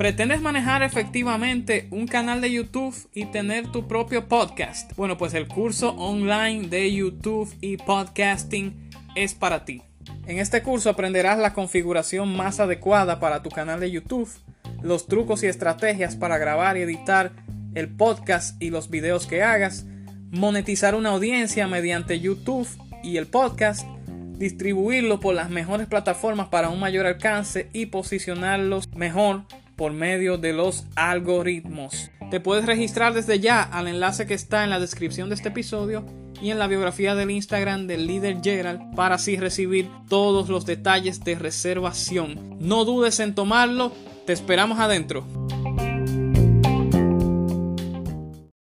¿Pretendes manejar efectivamente un canal de YouTube y tener tu propio podcast? Bueno, pues el curso online de YouTube y podcasting es para ti. En este curso aprenderás la configuración más adecuada para tu canal de YouTube, los trucos y estrategias para grabar y editar el podcast y los videos que hagas, monetizar una audiencia mediante YouTube y el podcast, distribuirlo por las mejores plataformas para un mayor alcance y posicionarlos mejor por medio de los algoritmos. Te puedes registrar desde ya al enlace que está en la descripción de este episodio y en la biografía del Instagram del líder Gerald para así recibir todos los detalles de reservación. No dudes en tomarlo, te esperamos adentro.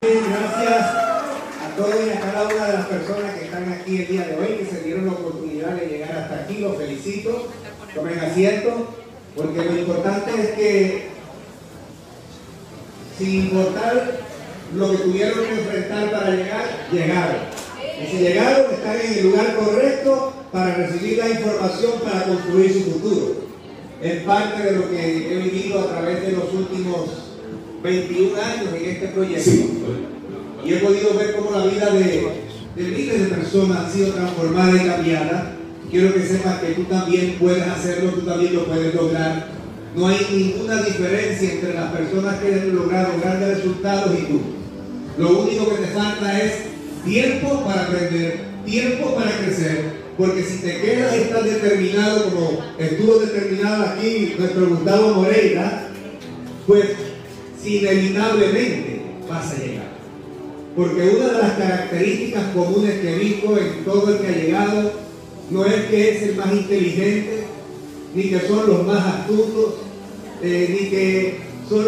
Gracias a todos y a cada una de las personas que están aquí el día de hoy, que se dieron la oportunidad de llegar hasta aquí, los felicito, tomen asiento. Porque lo importante es que, sin importar lo que tuvieron que enfrentar para llegar, llegaron. Y si llegaron, están en el lugar correcto para recibir la información para construir su futuro. Es parte de lo que he vivido a través de los últimos 21 años en este proyecto. Y he podido ver cómo la vida de, de miles de personas ha sido transformada y cambiada quiero que sepas que tú también puedes hacerlo, tú también lo puedes lograr. No hay ninguna diferencia entre las personas que han logrado grandes resultados y tú. Lo único que te falta es tiempo para aprender, tiempo para crecer, porque si te quedas y estás determinado, como estuvo determinado aquí nuestro Gustavo Moreira, pues inevitablemente vas a llegar. Porque una de las características comunes que he visto en todo el que ha llegado no es que es el más inteligente, ni que son los más astutos, eh, ni que son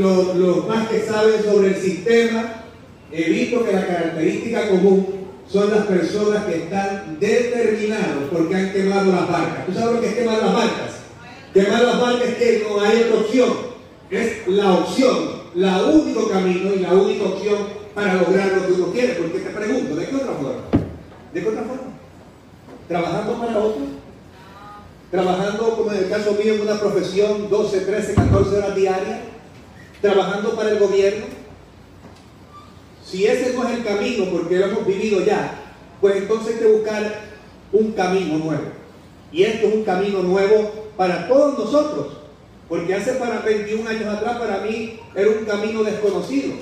los, más que saben sobre el sistema. He visto que la característica común son las personas que están determinados porque han quemado las barcas. ¿Tú sabes lo que es quemar las barcas? Quemar las barcas es que no hay otra opción. Es la opción, la único camino y la única opción para lograr lo que uno quiere. Porque te pregunto, ¿de qué otra forma? ¿De qué otra forma? Trabajando para otros, trabajando, como en el caso mío, en una profesión 12, 13, 14 horas diarias, trabajando para el gobierno. Si ese no es el camino, porque lo hemos vivido ya, pues entonces hay que buscar un camino nuevo. Y esto es un camino nuevo para todos nosotros, porque hace para 21 años atrás para mí era un camino desconocido,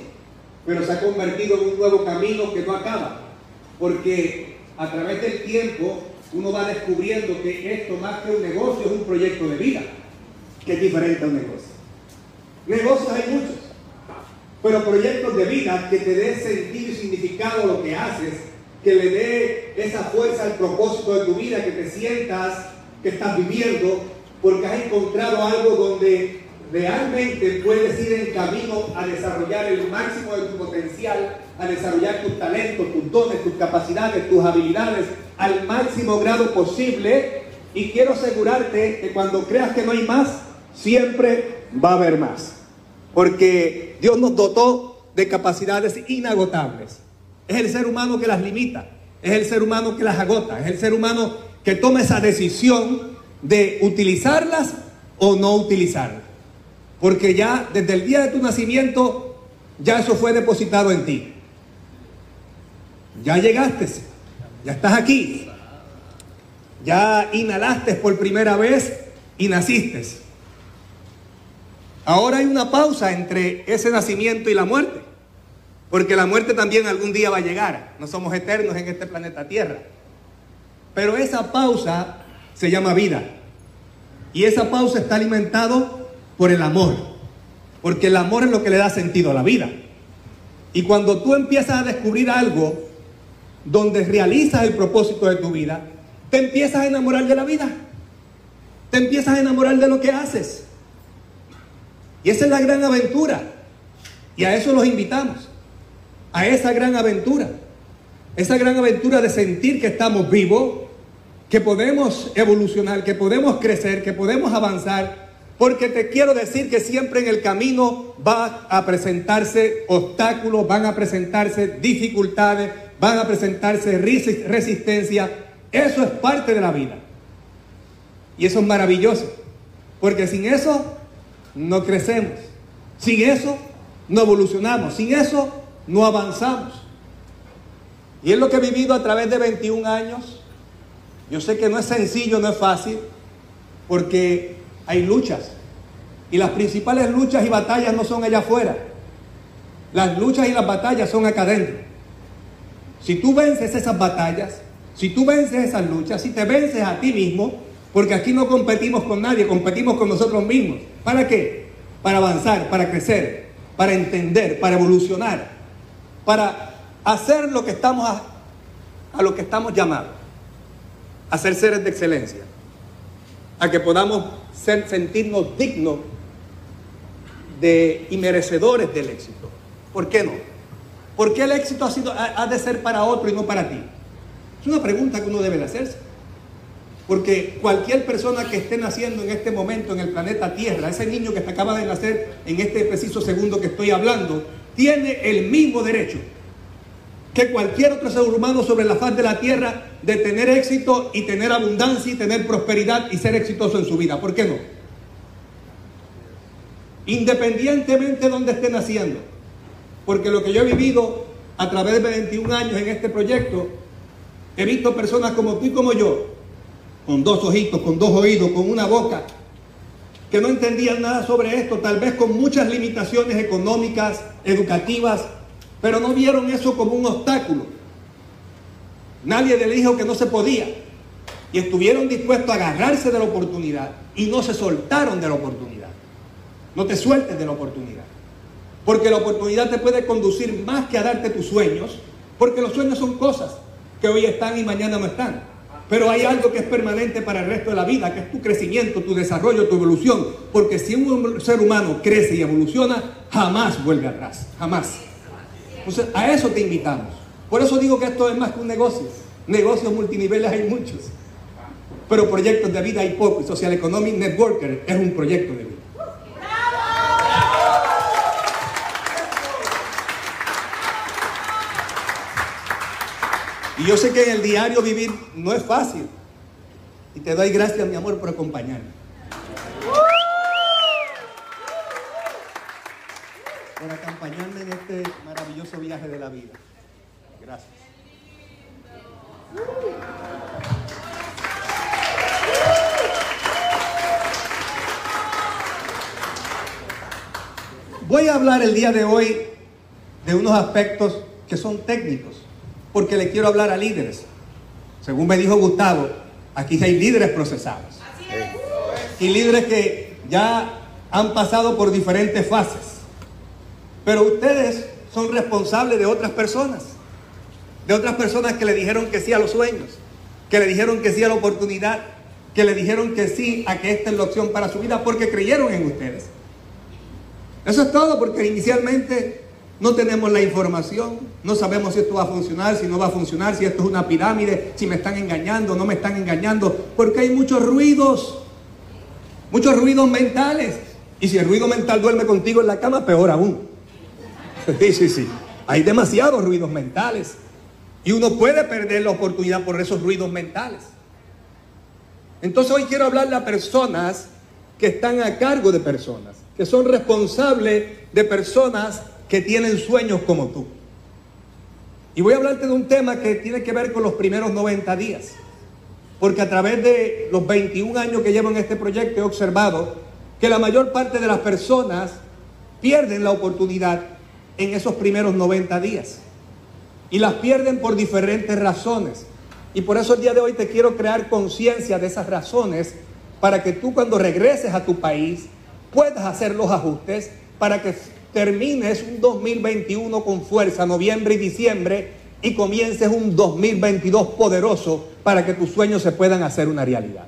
pero se ha convertido en un nuevo camino que no acaba, porque a través del tiempo uno va descubriendo que esto más que un negocio es un proyecto de vida, que es diferente a un negocio. Negocios hay muchos, pero proyectos de vida que te dé sentido y significado a lo que haces, que le dé esa fuerza al propósito de tu vida, que te sientas que estás viviendo, porque has encontrado algo donde realmente puedes ir en camino a desarrollar el máximo de tu potencial, a desarrollar tus talentos, tus dones, tus capacidades, tus habilidades al máximo grado posible. Y quiero asegurarte que cuando creas que no hay más, siempre va a haber más. Porque Dios nos dotó de capacidades inagotables. Es el ser humano que las limita, es el ser humano que las agota, es el ser humano que toma esa decisión de utilizarlas o no utilizarlas. Porque ya desde el día de tu nacimiento, ya eso fue depositado en ti. Ya llegaste, ya estás aquí. Ya inhalaste por primera vez y naciste. Ahora hay una pausa entre ese nacimiento y la muerte. Porque la muerte también algún día va a llegar. No somos eternos en este planeta Tierra. Pero esa pausa se llama vida. Y esa pausa está alimentado por el amor. Porque el amor es lo que le da sentido a la vida. Y cuando tú empiezas a descubrir algo donde realizas el propósito de tu vida, te empiezas a enamorar de la vida. Te empiezas a enamorar de lo que haces. Y esa es la gran aventura. Y a eso los invitamos. A esa gran aventura. Esa gran aventura de sentir que estamos vivos, que podemos evolucionar, que podemos crecer, que podemos avanzar. Porque te quiero decir que siempre en el camino va a presentarse obstáculos, van a presentarse dificultades, van a presentarse resistencia. Eso es parte de la vida. Y eso es maravilloso, porque sin eso no crecemos, sin eso no evolucionamos, sin eso no avanzamos. Y es lo que he vivido a través de 21 años. Yo sé que no es sencillo, no es fácil, porque hay luchas. Y las principales luchas y batallas no son allá afuera. Las luchas y las batallas son acá adentro. Si tú vences esas batallas, si tú vences esas luchas, si te vences a ti mismo, porque aquí no competimos con nadie, competimos con nosotros mismos. ¿Para qué? Para avanzar, para crecer, para entender, para evolucionar, para hacer lo que estamos a, lo que estamos llamados, a ser seres de excelencia, a que podamos ser, sentirnos dignos de, y merecedores del éxito. ¿Por qué no? ¿Por qué el éxito ha, de ser para otro y no para ti? Es una pregunta que uno debe de hacerse. Porque cualquier persona que esté naciendo en este momento en el planeta Tierra, ese niño que acaba de nacer en este preciso segundo que estoy hablando, tiene el mismo derecho que cualquier otro ser humano sobre la faz de la Tierra de tener éxito y tener abundancia y tener prosperidad y ser exitoso en su vida. ¿Por qué no? Independientemente de donde esté naciendo. Porque lo que yo he vivido a través de 21 años en este proyecto, he visto personas como tú y como yo, con dos ojitos, con dos oídos, con una boca, que no entendían nada sobre esto, tal vez con muchas limitaciones económicas, educativas, pero no vieron eso como un obstáculo. Nadie le dijo que no se podía. Y estuvieron dispuestos a agarrarse de la oportunidad y no se soltaron de la oportunidad. No te sueltes de la oportunidad. Porque la oportunidad te puede conducir más que a darte tus sueños, porque los sueños son cosas que hoy están y mañana no están. Pero hay algo que es permanente para el resto de la vida, que es tu crecimiento, tu desarrollo, tu evolución. Porque si un ser humano crece y evoluciona, jamás vuelve atrás, jamás. Entonces, a eso te invitamos. Por eso digo que esto es más que un negocio. Negocios multiniveles hay muchos. Pero proyectos de vida hay pocos. Social Economic Networker es un proyecto de vida. Y yo sé que en el diario vivir no es fácil. Y te doy gracias, mi amor, por acompañarme. Por acompañarme en este maravilloso viaje de la vida. Gracias. Voy a hablar el día de hoy de unos aspectos que son técnicos porque le quiero hablar a líderes. Según me dijo Gustavo, aquí hay líderes procesados. Y líderes que ya han pasado por diferentes fases. Pero ustedes son responsables de otras personas. De otras personas que le dijeron que sí a los sueños, que le dijeron que sí a la oportunidad, que le dijeron que sí a que esta es la opción para su vida porque creyeron en ustedes. Eso es todo porque inicialmente no tenemos la información, no sabemos si esto va a funcionar, si no va a funcionar, si esto es una pirámide, si me están engañando, no me están engañando, porque hay muchos ruidos, muchos ruidos mentales. Y si el ruido mental duerme contigo en la cama, peor aún. Sí, sí, sí. Hay demasiados ruidos mentales. Y uno puede perder la oportunidad por esos ruidos mentales. Entonces hoy quiero hablarle a personas que están a cargo de personas, que son responsables de personas que tienen sueños como tú. Y voy a hablarte de un tema que tiene que ver con los primeros 90 días. Porque a través de los 21 años que llevo en este proyecto he observado que la mayor parte de las personas pierden la oportunidad en esos primeros 90 días. Y las pierden por diferentes razones. Y por eso el día de hoy te quiero crear conciencia de esas razones para que tú cuando regreses a tu país puedas hacer los ajustes para que termines un 2021 con fuerza, noviembre y diciembre, y comiences un 2022 poderoso para que tus sueños se puedan hacer una realidad.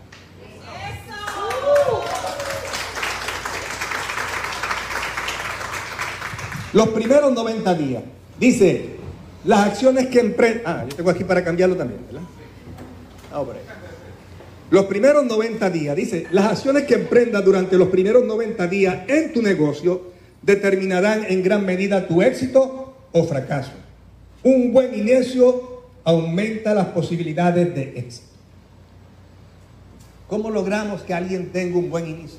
Los primeros 90 días. Dice, las acciones que emprenden... Ah, yo tengo aquí para cambiarlo también, ¿verdad? Ah, los primeros 90 días, dice, las acciones que emprendas durante los primeros 90 días en tu negocio determinarán en gran medida tu éxito o fracaso. Un buen inicio aumenta las posibilidades de éxito. ¿Cómo logramos que alguien tenga un buen inicio?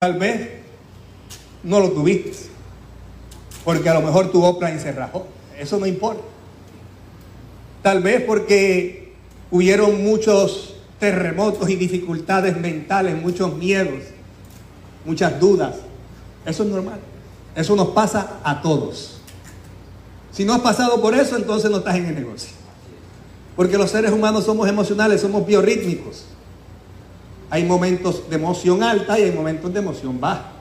Tal vez no lo tuviste, porque a lo mejor tu y se rajó. Eso no importa. Tal vez porque hubieron muchos terremotos y dificultades mentales, muchos miedos, muchas dudas. Eso es normal. Eso nos pasa a todos. Si no has pasado por eso, entonces no estás en el negocio. Porque los seres humanos somos emocionales, somos biorrítmicos. Hay momentos de emoción alta y hay momentos de emoción baja.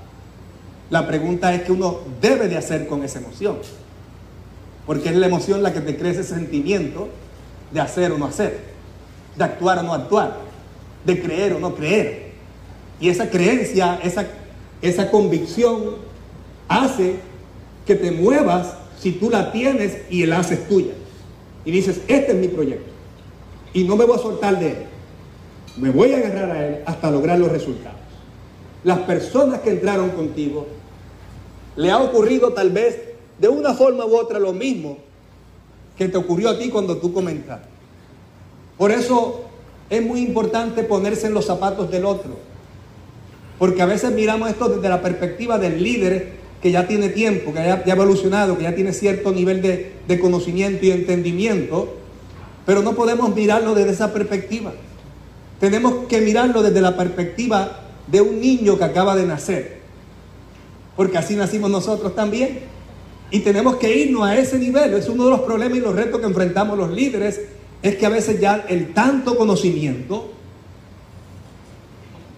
La pregunta es qué uno debe de hacer con esa emoción. Porque es la emoción la que te cree ese sentimiento de hacer o no hacer, de actuar o no actuar, de creer o no creer. Y esa creencia, esa, esa convicción hace que te muevas si tú la tienes y la haces tuya. Y dices, este es mi proyecto. Y no me voy a soltar de él. Me voy a agarrar a él hasta lograr los resultados. Las personas que entraron contigo, le ha ocurrido tal vez de una forma u otra lo mismo que te ocurrió a ti cuando tú comentaste. Por eso es muy importante ponerse en los zapatos del otro. Porque a veces miramos esto desde la perspectiva del líder que ya tiene tiempo, que ya, ha evolucionado, que ya tiene cierto nivel de, de conocimiento y entendimiento, pero no podemos mirarlo desde esa perspectiva. Tenemos que mirarlo desde la perspectiva de un niño que acaba de nacer. Porque así nacimos nosotros también. Y tenemos que irnos a ese nivel. Es uno de los problemas y los retos que enfrentamos los líderes. Es que a veces ya el tanto conocimiento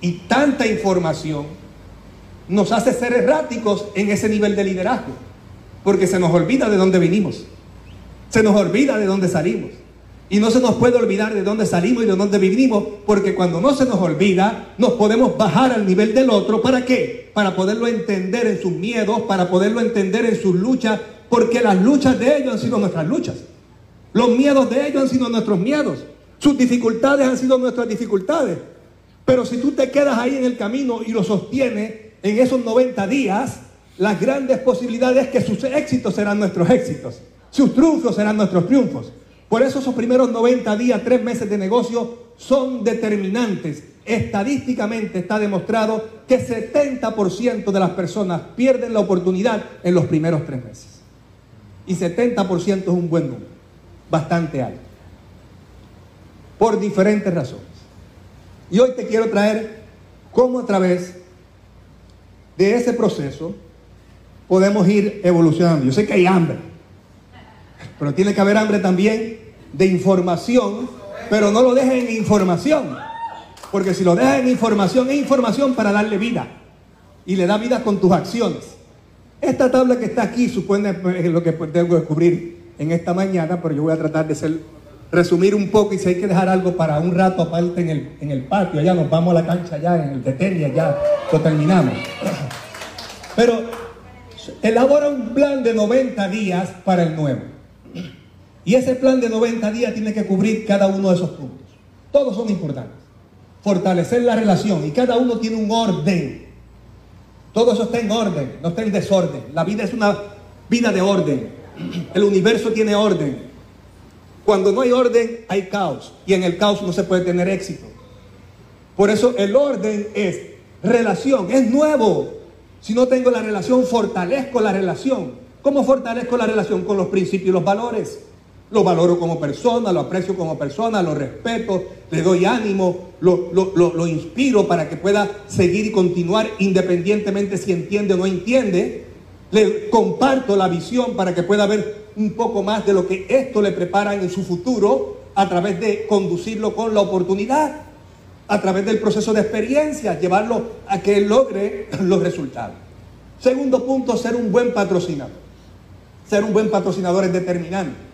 y tanta información nos hace ser erráticos en ese nivel de liderazgo. Porque se nos olvida de dónde vinimos. Se nos olvida de dónde salimos. Y no se nos puede olvidar de dónde salimos y de dónde vivimos, porque cuando no se nos olvida, nos podemos bajar al nivel del otro. ¿Para qué? Para poderlo entender en sus miedos, para poderlo entender en sus luchas, porque las luchas de ellos han sido nuestras luchas. Los miedos de ellos han sido nuestros miedos. Sus dificultades han sido nuestras dificultades. Pero si tú te quedas ahí en el camino y lo sostienes en esos 90 días, las grandes posibilidades es que sus éxitos serán nuestros éxitos. Sus triunfos serán nuestros triunfos. Por eso esos primeros 90 días, 3 meses de negocio son determinantes. Estadísticamente está demostrado que 70% de las personas pierden la oportunidad en los primeros 3 meses. Y 70% es un buen número, bastante alto. Por diferentes razones. Y hoy te quiero traer cómo a través de ese proceso podemos ir evolucionando. Yo sé que hay hambre. Pero tiene que haber hambre también de información, pero no lo dejen en información. Porque si lo dejas en información, es información para darle vida. Y le da vida con tus acciones. Esta tabla que está aquí supone eh, lo que tengo que descubrir en esta mañana, pero yo voy a tratar de ser, resumir un poco y si hay que dejar algo para un rato aparte en el, en el patio, allá nos vamos a la cancha ya, en el de tenis, ya lo terminamos. Pero elabora un plan de 90 días para el nuevo. Y ese plan de 90 días tiene que cubrir cada uno de esos puntos. Todos son importantes. Fortalecer la relación y cada uno tiene un orden. Todo eso está en orden, no está en desorden. La vida es una vida de orden. El universo tiene orden. Cuando no hay orden, hay caos. Y en el caos no se puede tener éxito. Por eso el orden es relación, es nuevo. Si no tengo la relación, fortalezco la relación. ¿Cómo fortalezco la relación? Con los principios y los valores. Lo valoro como persona, lo aprecio como persona, lo respeto, le doy ánimo, lo, lo, inspiro para que pueda seguir y continuar independientemente si entiende o no entiende. Le comparto la visión para que pueda ver un poco más de lo que esto le prepara en su futuro a través de conducirlo con la oportunidad, a través del proceso de experiencia, llevarlo a que logre los resultados. Segundo punto, ser un buen patrocinador. Ser un buen patrocinador es determinante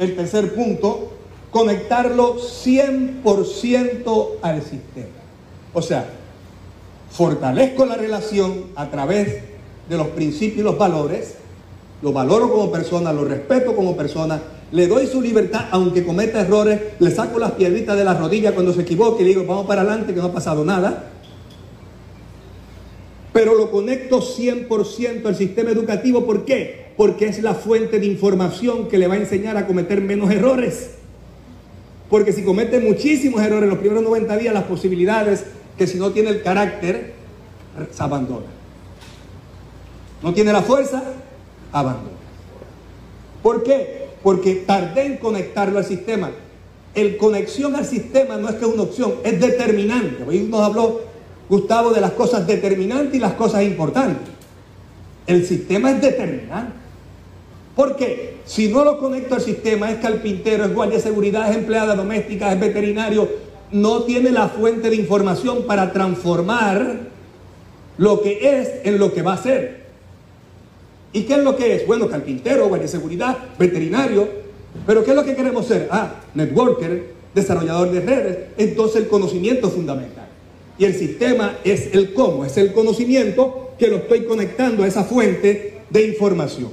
el tercer punto, conectarlo 100% al sistema. O sea, fortalezco la relación a través de los principios y los valores, lo valoro como persona, lo respeto como persona, le doy su libertad aunque cometa errores, le saco las piedritas de la rodilla cuando se equivoque y le digo, vamos para adelante que no ha pasado nada. Pero lo conecto 100% al sistema educativo, ¿por qué? porque es la fuente de información que le va a enseñar a cometer menos errores. Porque si comete muchísimos errores en los primeros 90 días, las posibilidades que si no tiene el carácter, se abandona. No tiene la fuerza, abandona. ¿Por qué? Porque tardé en conectarlo al sistema. El conexión al sistema no es que es una opción, es determinante. Hoy nos habló Gustavo de las cosas determinantes y las cosas importantes. El sistema es determinante. ¿Por qué? Si no lo conecto al sistema, es carpintero, es guardia de seguridad, es empleada doméstica, es veterinario, no tiene la fuente de información para transformar lo que es en lo que va a ser. ¿Y qué es lo que es? Bueno, carpintero, guardia de seguridad, veterinario. Pero ¿qué es lo que queremos ser? Ah, networker, desarrollador de redes. Entonces el conocimiento es fundamental. Y el sistema es el cómo, es el conocimiento que lo estoy conectando a esa fuente de información.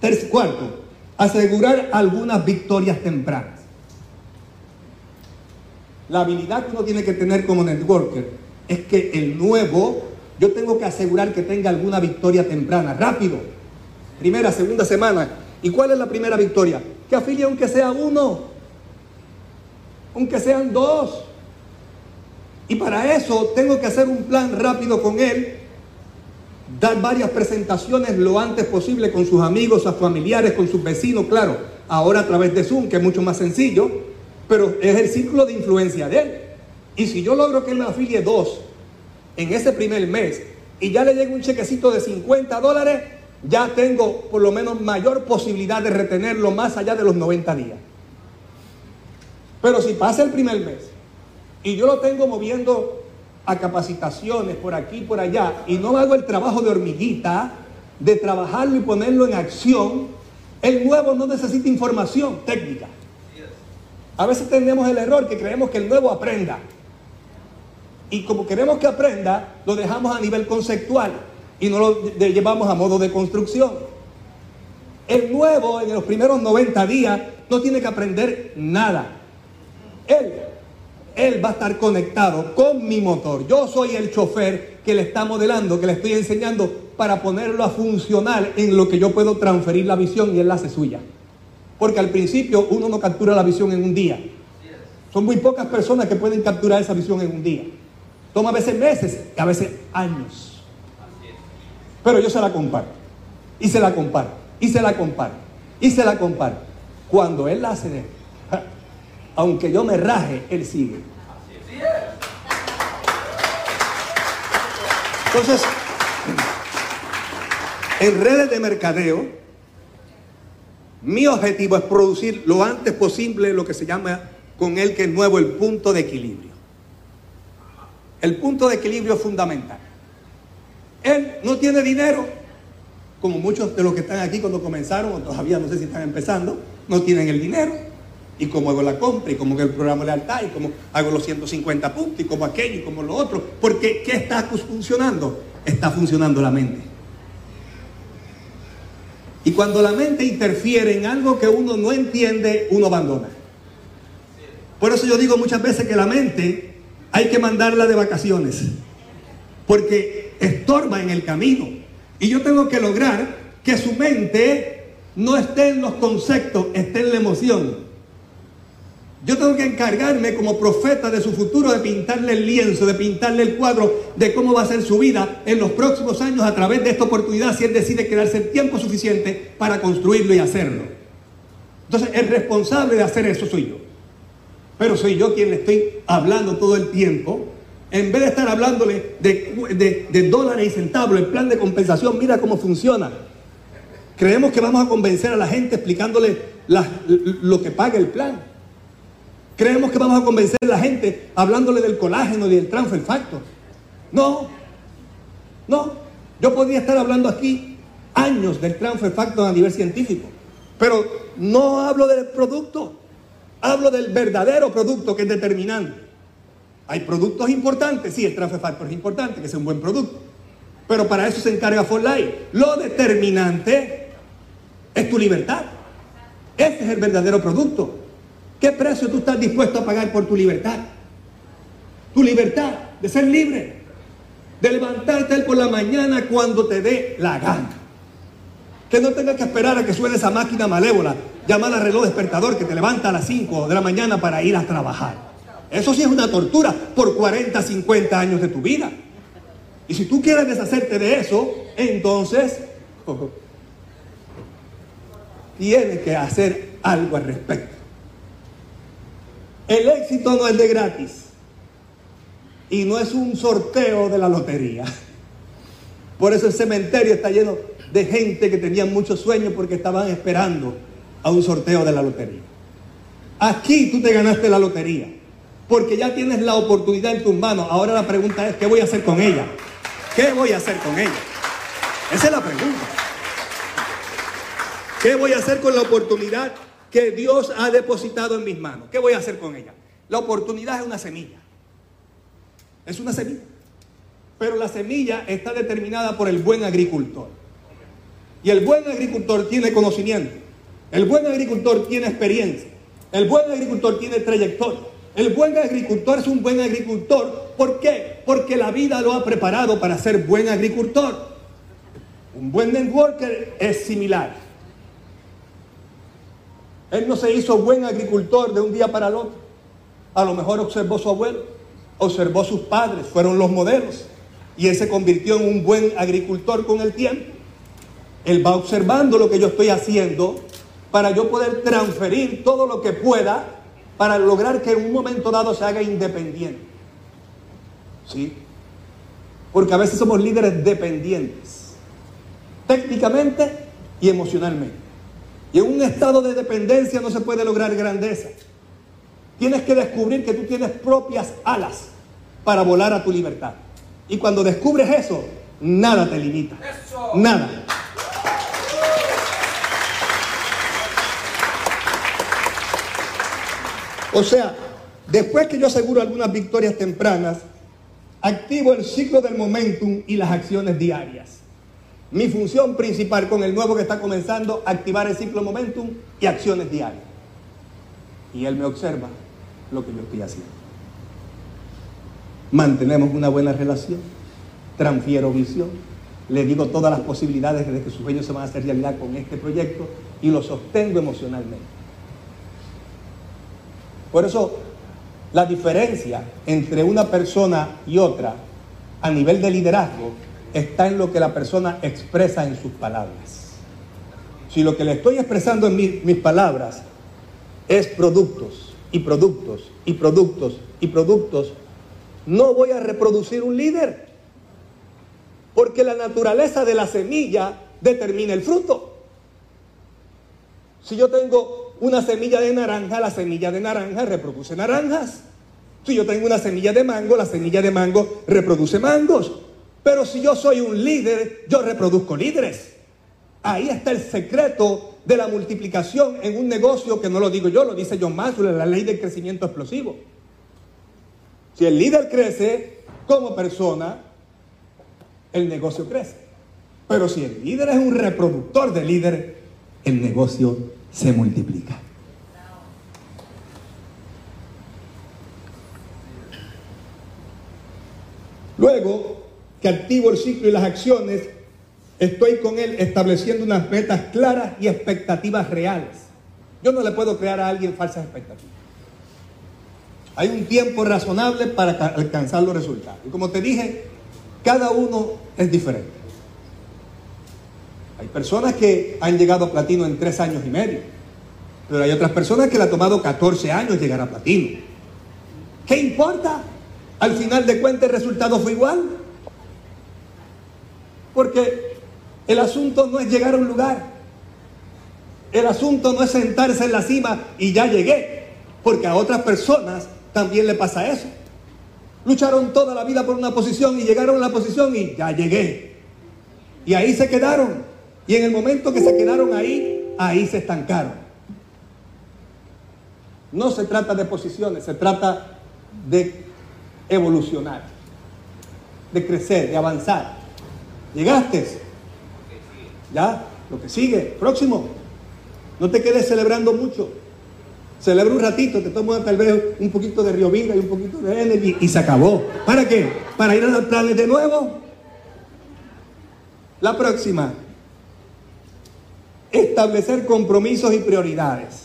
Tercer, cuarto, asegurar algunas victorias tempranas. La habilidad que uno tiene que tener como networker es que el nuevo, yo tengo que asegurar que tenga alguna victoria temprana, rápido. Primera, segunda semana. ¿Y cuál es la primera victoria? Que afilie aunque sea uno, aunque sean dos. Y para eso tengo que hacer un plan rápido con él, dar varias presentaciones lo antes posible con sus amigos, sus familiares, con sus vecinos, claro, ahora a través de Zoom, que es mucho más sencillo, pero es el círculo de influencia de él. Y si yo logro que él me afilie dos en ese primer mes y ya le llega un chequecito de 50 dólares, ya tengo por lo menos mayor posibilidad de retenerlo más allá de los 90 días. Pero si pasa el primer mes y yo lo tengo moviendo a capacitaciones por aquí y por allá y no hago el trabajo de hormiguita, de trabajarlo y ponerlo en acción, el nuevo no necesita información técnica. A veces tenemos el error que creemos que el nuevo aprenda. Y como queremos que aprenda, lo dejamos a nivel conceptual y no lo llevamos a modo de construcción. El nuevo en los primeros 90 días no tiene que aprender nada. Él él va a estar conectado con mi motor. Yo soy el chofer que le está modelando, que le estoy enseñando para ponerlo a funcionar en lo que yo puedo transferir la visión y él suya. Porque al principio uno no captura la visión en un día. Son muy pocas personas que pueden capturar esa visión en un día. Toma a veces meses y a veces años. Pero yo se la comparto. Y se la comparto. Y se la comparto. Y se la comparto. Cuando él la hace aunque yo me raje, Él sigue. Entonces, en redes de mercadeo, mi objetivo es producir lo antes posible lo que se llama con él que es nuevo el punto de equilibrio. El punto de equilibrio es fundamental. Él no tiene dinero, como muchos de los que están aquí cuando comenzaron, o todavía no sé si están empezando, no tienen el dinero y cómo hago la compra, y cómo hago el programa lealtad, y cómo hago los 150 puntos, y cómo aquello, y cómo lo otro. Porque ¿qué está funcionando? Está funcionando la mente. Y cuando la mente interfiere en algo que uno no entiende, uno abandona. Por eso yo digo muchas veces que la mente hay que mandarla de vacaciones, porque estorba en el camino. Y yo tengo que lograr que su mente no esté en los conceptos, esté en la emoción. Yo tengo que encargarme como profeta de su futuro de pintarle el lienzo, de pintarle el cuadro de cómo va a ser su vida en los próximos años a través de esta oportunidad si él decide quedarse el tiempo suficiente para construirlo y hacerlo. Entonces el responsable de hacer eso soy yo. Pero soy yo quien le estoy hablando todo el tiempo. En vez de estar hablándole de, dólares y centavos, el plan de compensación, mira cómo funciona. Creemos que vamos a convencer a la gente explicándole lo que paga el plan. Creemos que vamos a convencer a la gente hablándole del colágeno y del transfer factor. No, no. Yo podría estar hablando aquí años del transfer factor a nivel científico, pero no hablo del producto, hablo del verdadero producto que es determinante. Hay productos importantes, sí, el transfer factor es importante, que sea un buen producto, pero para eso se encarga For Life. Lo determinante es tu libertad. Ese es el verdadero producto. ¿Qué precio tú estás dispuesto a pagar por tu libertad? Tu libertad de ser libre, de levantarte por la mañana cuando te dé la gana. Que no tengas que esperar a que suene esa máquina malévola llamada reloj despertador que te levanta a las 5 de la mañana para ir a trabajar. Eso sí es una tortura por 40, 50 años de tu vida. Y si tú quieres deshacerte de eso, entonces tienes que hacer algo al respecto. El éxito no es de gratis y no es un sorteo de la lotería. Por eso el cementerio está lleno de gente que tenía muchos sueños porque estaban esperando a un sorteo de la lotería. Aquí tú te ganaste la lotería porque ya tienes la oportunidad en tus manos. Ahora la pregunta es, ¿qué voy a hacer con ella? ¿Qué voy a hacer con ella? Esa es la pregunta. ¿Qué voy a hacer con la oportunidad que Dios ha depositado en mis manos? ¿Qué voy a hacer con ella? La oportunidad es una semilla. Es una semilla. Pero la semilla está determinada por el buen agricultor. Y el buen agricultor tiene conocimiento. El buen agricultor tiene experiencia. El buen agricultor tiene trayectoria. El buen agricultor es un buen agricultor. ¿Por qué? Porque la vida lo ha preparado para ser buen agricultor. Un buen networker es similar. Él no se hizo buen agricultor de un día para el otro. A lo mejor observó su abuelo, observó sus padres, fueron los modelos. Y él se convirtió en un buen agricultor con el tiempo. Él va observando lo que yo estoy haciendo para yo poder transferir todo lo que pueda para lograr que en un momento dado se haga independiente. ¿Sí? Porque a veces somos líderes dependientes, técnicamente y emocionalmente. Y en un estado de dependencia no se puede lograr grandeza. Tienes que descubrir que tú tienes propias alas para volar a tu libertad. Y cuando descubres eso, nada te limita. Nada. O sea, después que yo aseguro algunas victorias tempranas, activo el ciclo del momentum y las acciones diarias. Mi función principal con el nuevo que está comenzando, activar el ciclo momentum y acciones diarias. Y él me observa lo que yo estoy haciendo. Mantenemos una buena relación, transfiero visión, le digo todas las posibilidades de que sus sueños se van a hacer realidad con este proyecto y lo sostengo emocionalmente. Por eso, la diferencia entre una persona y otra a nivel de liderazgo está en lo que la persona expresa en sus palabras. Si lo que le estoy expresando en mis palabras es productos y productos y productos y productos, no voy a reproducir un líder. Porque la naturaleza de la semilla determina el fruto. Si yo tengo una semilla de naranja, la semilla de naranja reproduce naranjas. Si yo tengo una semilla de mango, la semilla de mango reproduce mangos. Pero si yo soy un líder, yo reproduzco líderes. Ahí está el secreto de la multiplicación en un negocio que no lo digo yo, lo dice John Maxwell, la ley del crecimiento explosivo. Si el líder crece como persona, el negocio crece. Pero si el líder es un reproductor de líder, el negocio se multiplica. Luego que activo el ciclo y las acciones, estoy con él estableciendo unas metas claras y expectativas reales. Yo no le puedo crear a alguien falsas expectativas. Hay un tiempo razonable para alcanzar los resultados. Y como te dije, cada uno es diferente. Hay personas que han llegado a platino en tres años y medio. Pero hay otras personas que le ha tomado 14 años llegar a platino. ¿Qué importa? Al final de cuentas el resultado fue igual. Porque el asunto no es llegar a un lugar. El asunto no es sentarse en la cima y ya llegué. Porque a otras personas también le pasa eso. Lucharon toda la vida por una posición y llegaron a la posición y ya llegué. Y ahí se quedaron. Y en el momento que se quedaron ahí, ahí se estancaron. No se trata de posiciones, se trata de evolucionar, de crecer, de avanzar. Llegaste. Ya, lo que sigue, próximo. No te quedes celebrando mucho. Celebra un ratito, te tomas tal vez un poquito de Río Vida y un poquito de Energy y se acabó. ¿Para qué? ¿Para ir a los planes de nuevo? La próxima. establecer compromisos y prioridades.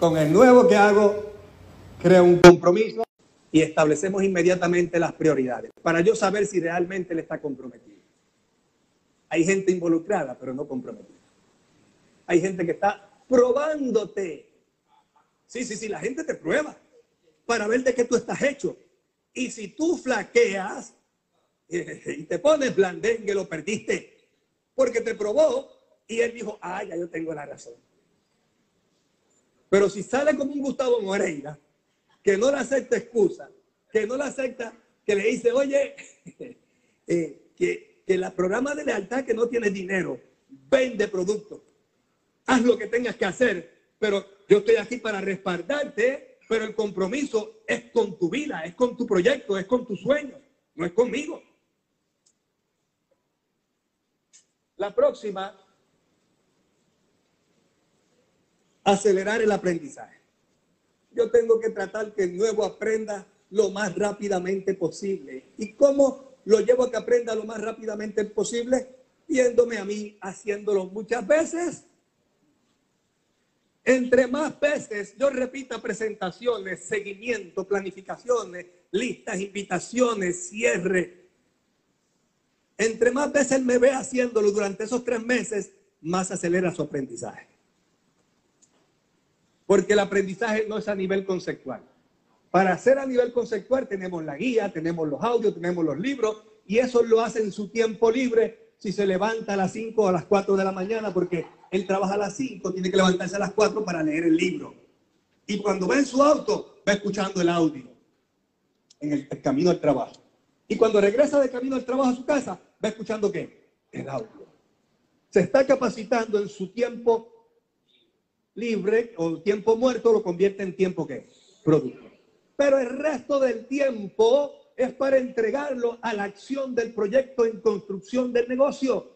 Con el nuevo que hago, creo un compromiso y establecemos inmediatamente las prioridades para yo saber si realmente él está comprometido. Hay gente involucrada, pero no comprometida. Hay gente que está probándote. Sí, sí, sí, la gente te prueba para ver de qué tú estás hecho. Y si tú flaqueas y te pones blandengue, lo perdiste. Porque te probó y él dijo, ah, ya yo tengo la razón. Pero si sale como un Gustavo Moreira, que no le acepta excusa, que no le acepta, que le dice, oye, eh, que, que el programa de lealtad que no tiene dinero, vende productos, haz lo que tengas que hacer, pero yo estoy aquí para respaldarte, pero el compromiso es con tu vida, es con tu proyecto, es con tu sueño, no es conmigo. La próxima, acelerar el aprendizaje. Yo tengo que tratar que el nuevo aprenda lo más rápidamente posible. ¿Y cómo lo llevo a que aprenda lo más rápidamente posible? Viéndome a mí haciéndolo muchas veces. Entre más veces yo repita presentaciones, seguimiento, planificaciones, listas, invitaciones, cierre, entre más veces me ve haciéndolo durante esos tres meses, más acelera su aprendizaje. Porque el aprendizaje no es a nivel conceptual. Para hacer a nivel conceptual tenemos la guía, tenemos los audios, tenemos los libros y eso lo hace en su tiempo libre si se levanta a las 5 o a las 4 de la mañana porque él trabaja a las 5, tiene que levantarse a las 4 para leer el libro. Y cuando va en su auto, va escuchando el audio en el camino al trabajo. Y cuando regresa de camino al trabajo a su casa, va escuchando qué? El audio. Se está capacitando en su tiempo libre o tiempo muerto, lo convierte en tiempo que producto. Pero el resto del tiempo es para entregarlo a la acción del proyecto en construcción del negocio.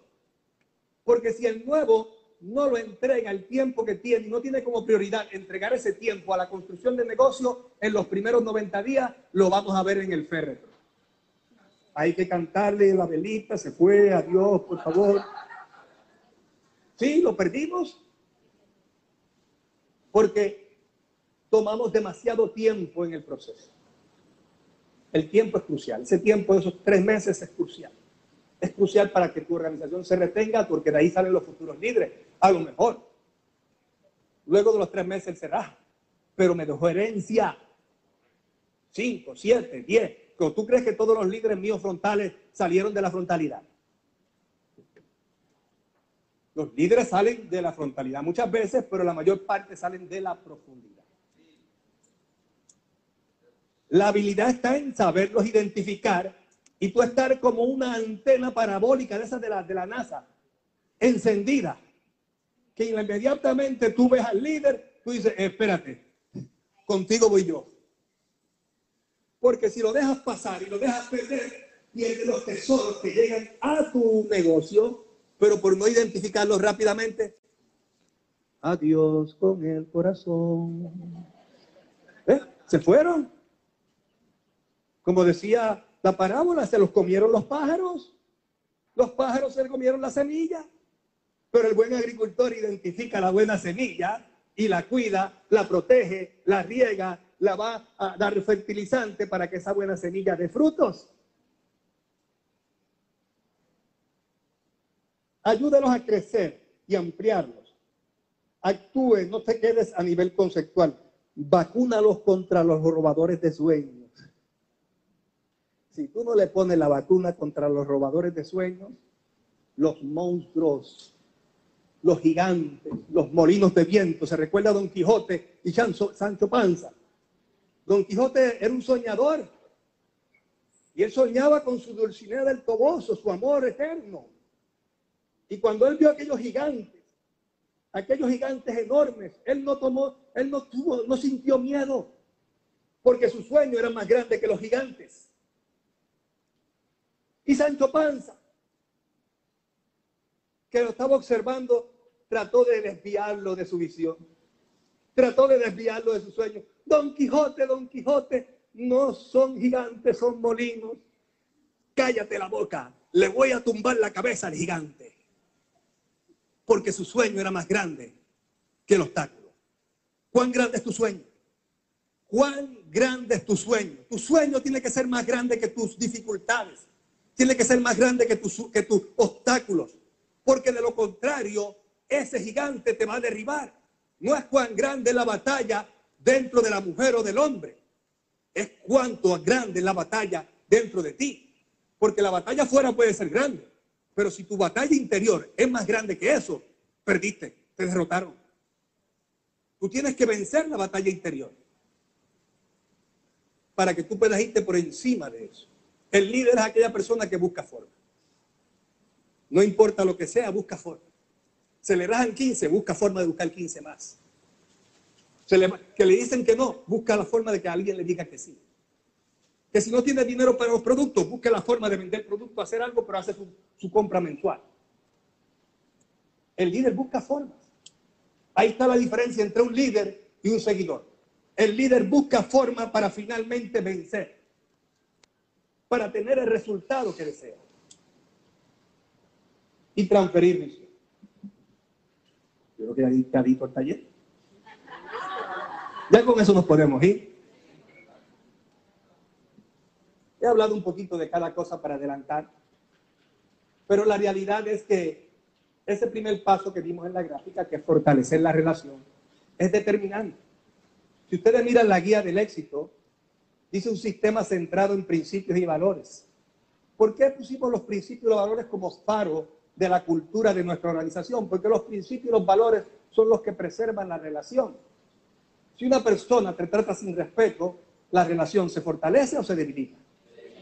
Porque si el nuevo no lo entrega el tiempo que tiene no tiene como prioridad entregar ese tiempo a la construcción del negocio en los primeros 90 días, lo vamos a ver en el féretro hay que cantarle la velita, se fue, adiós, por favor. Sí, lo perdimos. Porque tomamos demasiado tiempo en el proceso. El tiempo es crucial. Ese tiempo de esos tres meses es crucial. Es crucial para que tu organización se retenga porque de ahí salen los futuros líderes. A lo mejor. Luego de los tres meses será. Pero me dejó herencia. Cinco, siete, diez. ¿Tú crees que todos los líderes míos frontales salieron de la frontalidad? Los líderes salen de la frontalidad muchas veces, pero la mayor parte salen de la profundidad. La habilidad está en saberlos identificar y tú estar como una antena parabólica de esas de la, de la NASA, encendida, que inmediatamente tú ves al líder, tú dices, espérate, contigo voy yo. Porque si lo dejas pasar y lo dejas perder, pierdes los tesoros que llegan a tu negocio, pero por no identificarlos rápidamente, adiós con el corazón. ¿Eh? Se fueron. Como decía la parábola, se los comieron los pájaros. Los pájaros se comieron la semilla. Pero el buen agricultor identifica la buena semilla y la cuida, la protege, la riega, la va a dar fertilizante para que esa buena semilla dé frutos. Ayúdalos a crecer y ampliarlos. Actúe, no te quedes a nivel conceptual. Vacúnalos contra los robadores de sueños. Si tú no le pones la vacuna contra los robadores de sueños, los monstruos, los gigantes, los molinos de viento, se recuerda a Don Quijote y Sancho Panza Don Quijote era un soñador. Y él soñaba con su Dulcinea del Toboso, su amor eterno. Y cuando él vio aquellos gigantes, aquellos gigantes enormes, él no tomó, él no tuvo, no sintió miedo, porque su sueño era más grande que los gigantes. Y Sancho Panza, que lo estaba observando, trató de desviarlo de su visión, trató de desviarlo de su sueño. Don Quijote, Don Quijote, no son gigantes, son molinos. Cállate la boca, le voy a tumbar la cabeza al gigante. porque su sueño era más grande que el obstáculo. ¿Cuán grande es tu sueño? ¿Cuán grande es tu sueño? Tu sueño tiene que ser más grande que tus dificultades. Tiene que ser más grande que tus, que tus obstáculos. Porque de lo contrario, ese gigante te va a derribar. No es cuán grande la batalla dentro de la mujer o del hombre. Es cuánto grande la batalla dentro de ti. Porque la batalla afuera puede ser grande. Pero si tu batalla interior es más grande que eso, perdiste, te derrotaron. Tú tienes que vencer la batalla interior para que tú puedas irte por encima de eso. El líder es aquella persona que busca forma. No importa lo que sea, busca forma. Se le rajan 15, busca forma de buscar 15 más. Se le, que le dicen que no, busca la forma de que alguien le diga que sí. Que si no tiene dinero para los productos, busque la forma de vender productos, hacer algo, pero hace su, su compra mensual. El líder busca formas. Ahí está la diferencia entre un líder y un seguidor. El líder busca forma para finalmente vencer, para tener el resultado que desea y transferir. Yo creo que ya visto el taller. Ya con eso nos podemos ir. He hablado un poquito de cada cosa para adelantar, pero la realidad es que ese primer paso que vimos en la gráfica, que es fortalecer la relación, es determinante. Si ustedes miran la guía del éxito, dice un sistema centrado en principios y valores. ¿Por qué pusimos los principios y los valores como faro de la cultura de nuestra organización? Porque los principios y los valores son los que preservan la relación. Si una persona te trata sin respeto, la relación se fortalece o se debilita.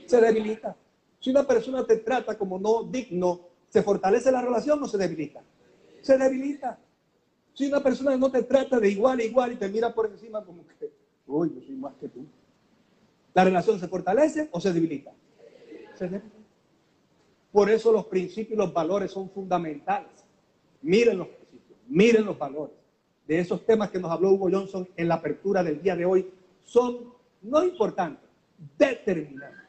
Se debilita. Si una persona te trata como no digno, ¿se fortalece la relación o se debilita? Se debilita. Si una persona no te trata de igual a igual y te mira por encima como que, uy, yo soy más que tú. ¿La relación se fortalece o se debilita? Por eso los principios y los valores son fundamentales. Miren los principios, miren los valores de esos temas que nos habló Hugo Johnson en la apertura del día de hoy son no importantes, determinantes.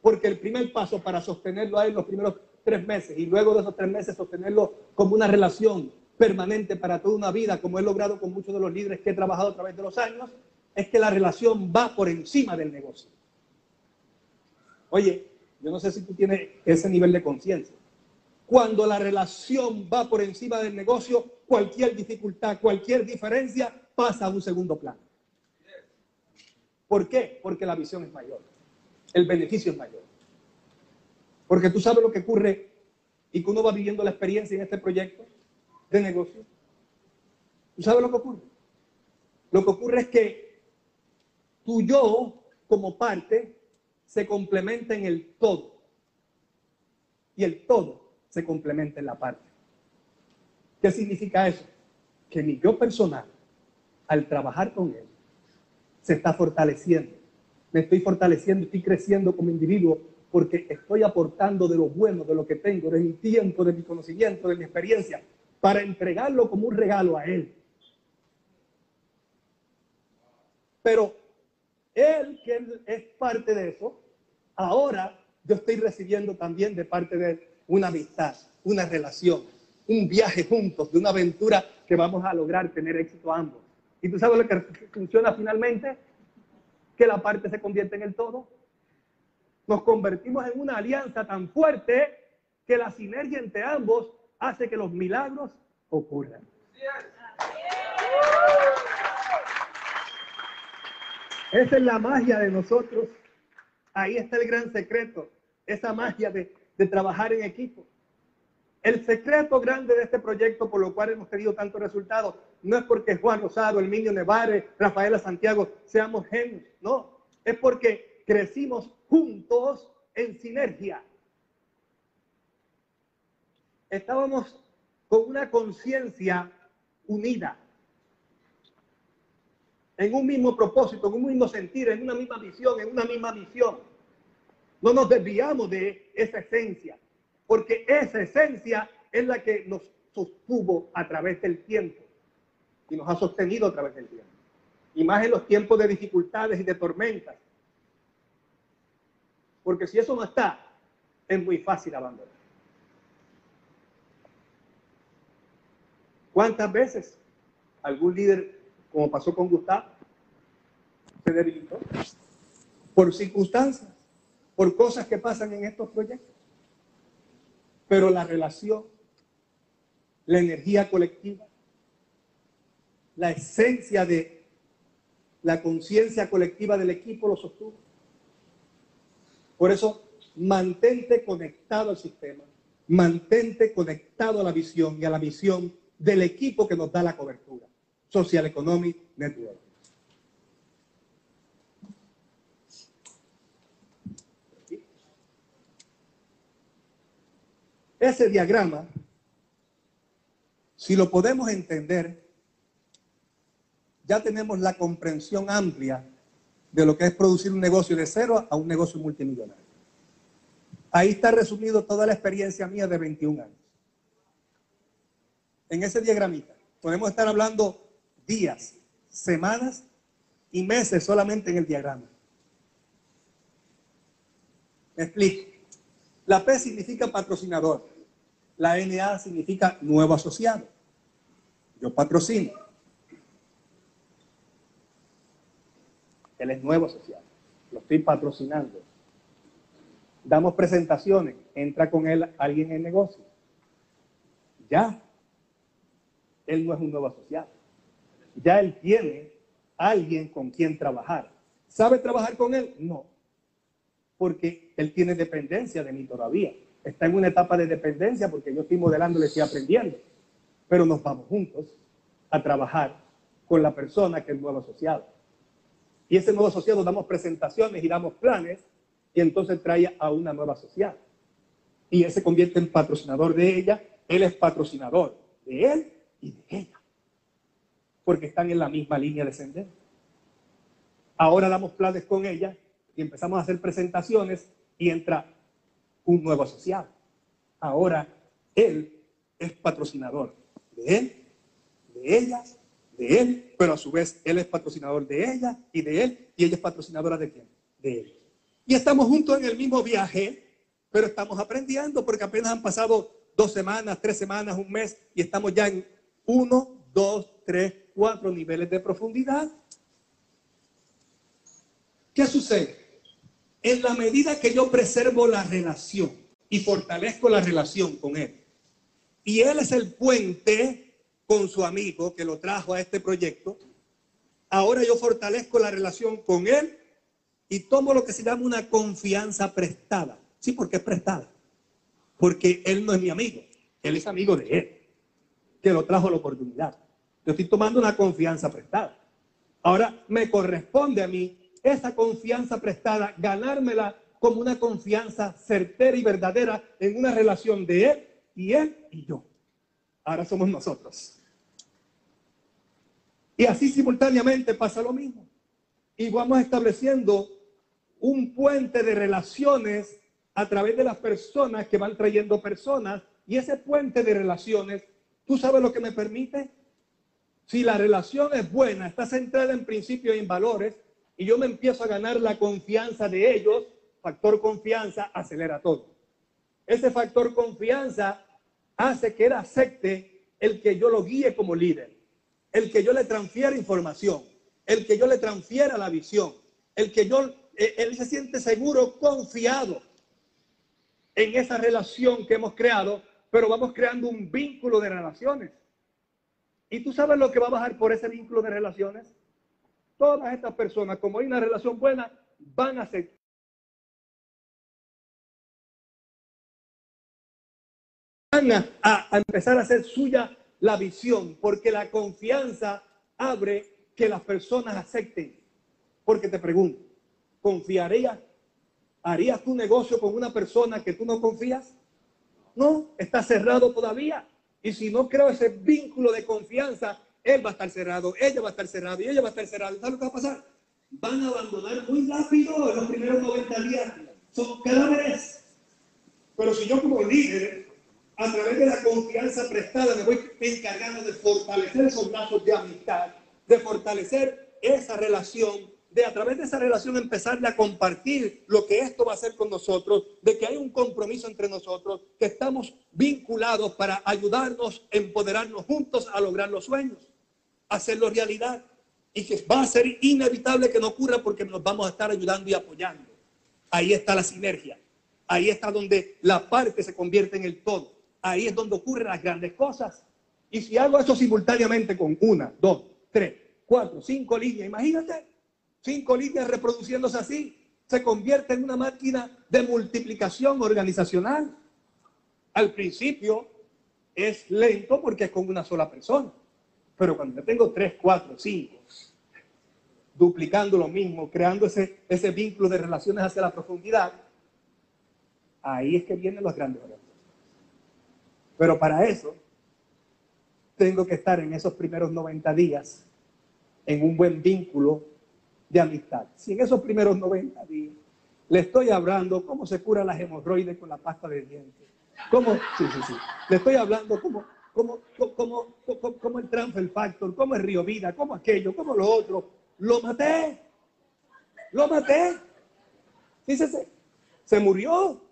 Porque el primer paso para sostenerlo a él los primeros tres meses y luego de esos tres meses sostenerlo como una relación permanente para toda una vida, como he logrado con muchos de los líderes que he trabajado a través de los años, es que la relación va por encima del negocio. Oye, yo no sé si tú tienes ese nivel de conciencia. Cuando la relación va por encima del negocio, cualquier dificultad, cualquier diferencia pasa a un segundo plano. ¿Por qué? Porque la visión es mayor. El beneficio es mayor. Porque tú sabes lo que ocurre y que uno va viviendo la experiencia en este proyecto de negocio. ¿Tú sabes lo que ocurre? Lo que ocurre es que tu yo como parte se complementa en el todo. Y el todo se complementa en la parte. ¿Qué significa eso? Que mi yo personal, al trabajar con él, se está fortaleciendo. Me estoy fortaleciendo, estoy creciendo como individuo porque estoy aportando de lo bueno, de lo que tengo, de mi tiempo, de mi conocimiento, de mi experiencia, para entregarlo como un regalo a él. Pero él, que es parte de eso, ahora yo estoy recibiendo también de parte de él una amistad, una relación, un viaje juntos, de una aventura que vamos a lograr tener éxito ambos. ¿Y tú sabes lo que funciona finalmente? Que la parte se convierte en el todo. Nos convertimos en una alianza tan fuerte que la sinergia entre ambos hace que los milagros ocurran. Esa es la magia de nosotros. Ahí está el gran secreto. Esa magia de trabajar en equipo. El secreto grande de este proyecto, por lo cual hemos tenido tantos resultados, no es porque Juan Rosado, el niño Nevare, Rafaela Santiago seamos genios, no, es porque crecimos juntos en sinergia. Estábamos con una conciencia unida, en un mismo propósito, en un mismo sentir, en una misma visión, en una misma misión. No nos desviamos de esa esencia, porque esa esencia es la que nos sostuvo a través del tiempo y nos ha sostenido a través del tiempo. Y más en los tiempos de dificultades y de tormentas. Porque si eso no está, es muy fácil abandonar. ¿Cuántas veces algún líder, como pasó con Gustavo, se debilitó? Por circunstancias, por cosas que pasan en estos proyectos. Pero la relación, la energía colectiva, la esencia de la conciencia colectiva del equipo lo sostuvo. Por eso, mantente conectado al sistema, mantente conectado a la visión y a la misión del equipo que nos da la cobertura. Social Economic Network. Ese diagrama, si lo podemos entender, ya tenemos la comprensión amplia de lo que es producir un negocio de cero a un negocio multimillonario. Ahí está resumido toda la experiencia mía de 21 años. En ese diagramita podemos estar hablando días, semanas y meses solamente en el diagrama. Me explico. La P significa patrocinador. La NA significa nuevo asociado. Yo patrocino. Él es nuevo asociado. Lo estoy patrocinando. Damos presentaciones. Entra con él alguien en negocio. Ya. Él no es un nuevo asociado. Ya él tiene alguien con quien trabajar. ¿Sabe trabajar con él? No. Porque él tiene dependencia de mí todavía. Está en una etapa de dependencia porque yo estoy modelándole, estoy aprendiendo. Pero nos vamos juntos a trabajar con la persona que es nuevo asociado. Y ese nuevo asociado damos presentaciones y damos planes y entonces trae a una nueva asociada. Y él se convierte en patrocinador de ella, él es patrocinador de él y de ella. Porque están en la misma línea de Ahora damos planes con ella y empezamos a hacer presentaciones y entra un nuevo asociado. Ahora él es patrocinador de él, de ella de él, pero a su vez él es patrocinador de ella y de él, y ella es patrocinadora de quién? De él. Y estamos juntos en el mismo viaje, pero estamos aprendiendo porque apenas han pasado dos semanas, tres semanas, un mes, y estamos ya en uno, dos, tres, cuatro niveles de profundidad. ¿Qué sucede? En la medida que yo preservo la relación y fortalezco la relación con él, y él es el puente con su amigo que lo trajo a este proyecto, ahora yo fortalezco la relación con él y tomo lo que se llama una confianza prestada. Sí, porque es prestada. Porque él no es mi amigo, él es amigo de él, que lo trajo a la oportunidad. Yo estoy tomando una confianza prestada. Ahora me corresponde a mí esa confianza prestada, ganármela como una confianza certera y verdadera en una relación de él y él y yo. Ahora somos nosotros. Y así simultáneamente pasa lo mismo. Y vamos estableciendo un puente de relaciones a través de las personas que van trayendo personas. Y ese puente de relaciones, ¿tú sabes lo que me permite? Si la relación es buena, está centrada en principios y en valores, y yo me empiezo a ganar la confianza de ellos, factor confianza acelera todo. Ese factor confianza hace que él acepte el que yo lo guíe como líder el que yo le transfiera información, el que yo le transfiera la visión, el que yo, eh, él se siente seguro, confiado en esa relación que hemos creado, pero vamos creando un vínculo de relaciones. ¿Y tú sabes lo que va a bajar por ese vínculo de relaciones? Todas estas personas, como hay una relación buena, van a ser van a, empezar a hacer suya la visión, porque la confianza abre que las personas acepten. Porque te pregunto, ¿confiarías? ¿Harías tu negocio con una persona que tú no confías? No, está cerrado todavía. Y si no creo ese vínculo de confianza, él va a estar cerrado, ella va a estar cerrada y ella va a estar cerrada. ¿Sabes lo que va a pasar? Van a abandonar muy rápido en los primeros 90 días. Son cadáveres. Pero si yo como líder a través de la confianza prestada, me voy encargando de fortalecer esos lazos de amistad, de fortalecer esa relación de a través de esa relación empezarle a compartir lo que esto va a hacer con nosotros, de que hay un compromiso entre nosotros, que estamos vinculados para ayudarnos, empoderarnos juntos a lograr los sueños, hacerlo realidad y que va a ser inevitable que no ocurra porque nos vamos a estar ayudando y apoyando. Ahí está la sinergia. Ahí está donde la parte se convierte en el todo. Ahí es donde ocurren las grandes cosas. Y si hago eso simultáneamente con una, dos, tres, cuatro, cinco líneas, imagínate, cinco líneas reproduciéndose así, se convierte en una máquina de multiplicación organizacional. Al principio es lento porque es con una sola persona. Pero cuando tengo tres, cuatro, cinco, duplicando lo mismo, creando ese, ese vínculo de relaciones hacia la profundidad, ahí es que vienen los grandes organizaciones. Pero para eso, tengo que estar en esos primeros 90 días en un buen vínculo de amistad. Si en esos primeros 90 días le estoy hablando cómo se cura las hemorroides con la pasta de dientes, cómo, sí, sí, sí, le estoy hablando cómo, cómo, cómo, cómo, el transfer factor, cómo el río vida, cómo aquello, cómo lo otro, lo maté, lo maté. Fíjese, se murió.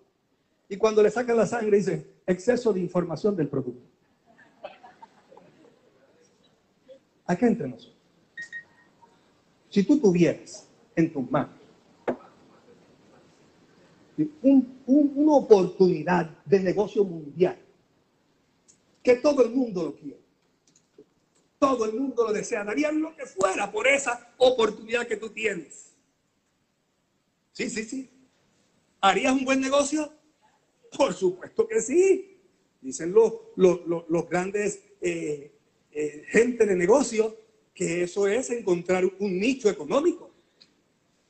Y cuando le sacan la sangre dice, exceso de información del producto. Acá entre nosotros. Si tú tuvieras en tus manos una oportunidad de negocio mundial, que todo el mundo lo quiere, todo el mundo lo desea, darían lo que fuera por esa oportunidad que tú tienes. Sí, sí, sí. ¿Harías un buen negocio? Por supuesto que sí. Dicen los, los, grandes eh, eh, gente de negocio que eso es encontrar un nicho económico.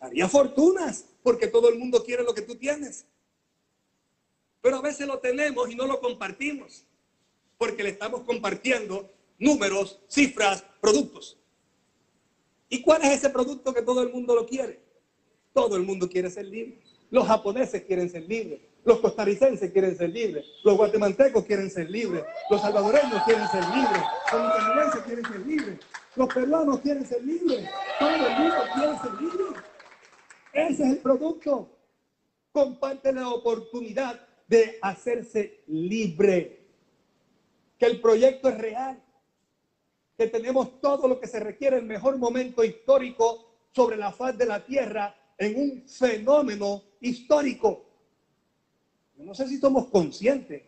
Haría fortunas porque todo el mundo quiere lo que tú tienes. Pero a veces lo tenemos y no lo compartimos porque le estamos compartiendo números, cifras, productos. ¿Y cuál es ese producto que todo el mundo lo quiere? Todo el mundo quiere ser libre. Los japoneses quieren ser libres. Los costarricenses quieren ser libres. Los guatemaltecos quieren ser libres. Los salvadoreños quieren ser libres. Los nicaragüenses quieren ser libres. Los peruanos quieren ser libres. Todo el mundo quiere ser libre. Ese es el producto. Comparte la oportunidad de hacerse libre. Que el proyecto es real. Que tenemos todo lo que se requiere, el mejor momento histórico sobre la faz de la tierra en un fenómeno histórico. No sé si somos conscientes,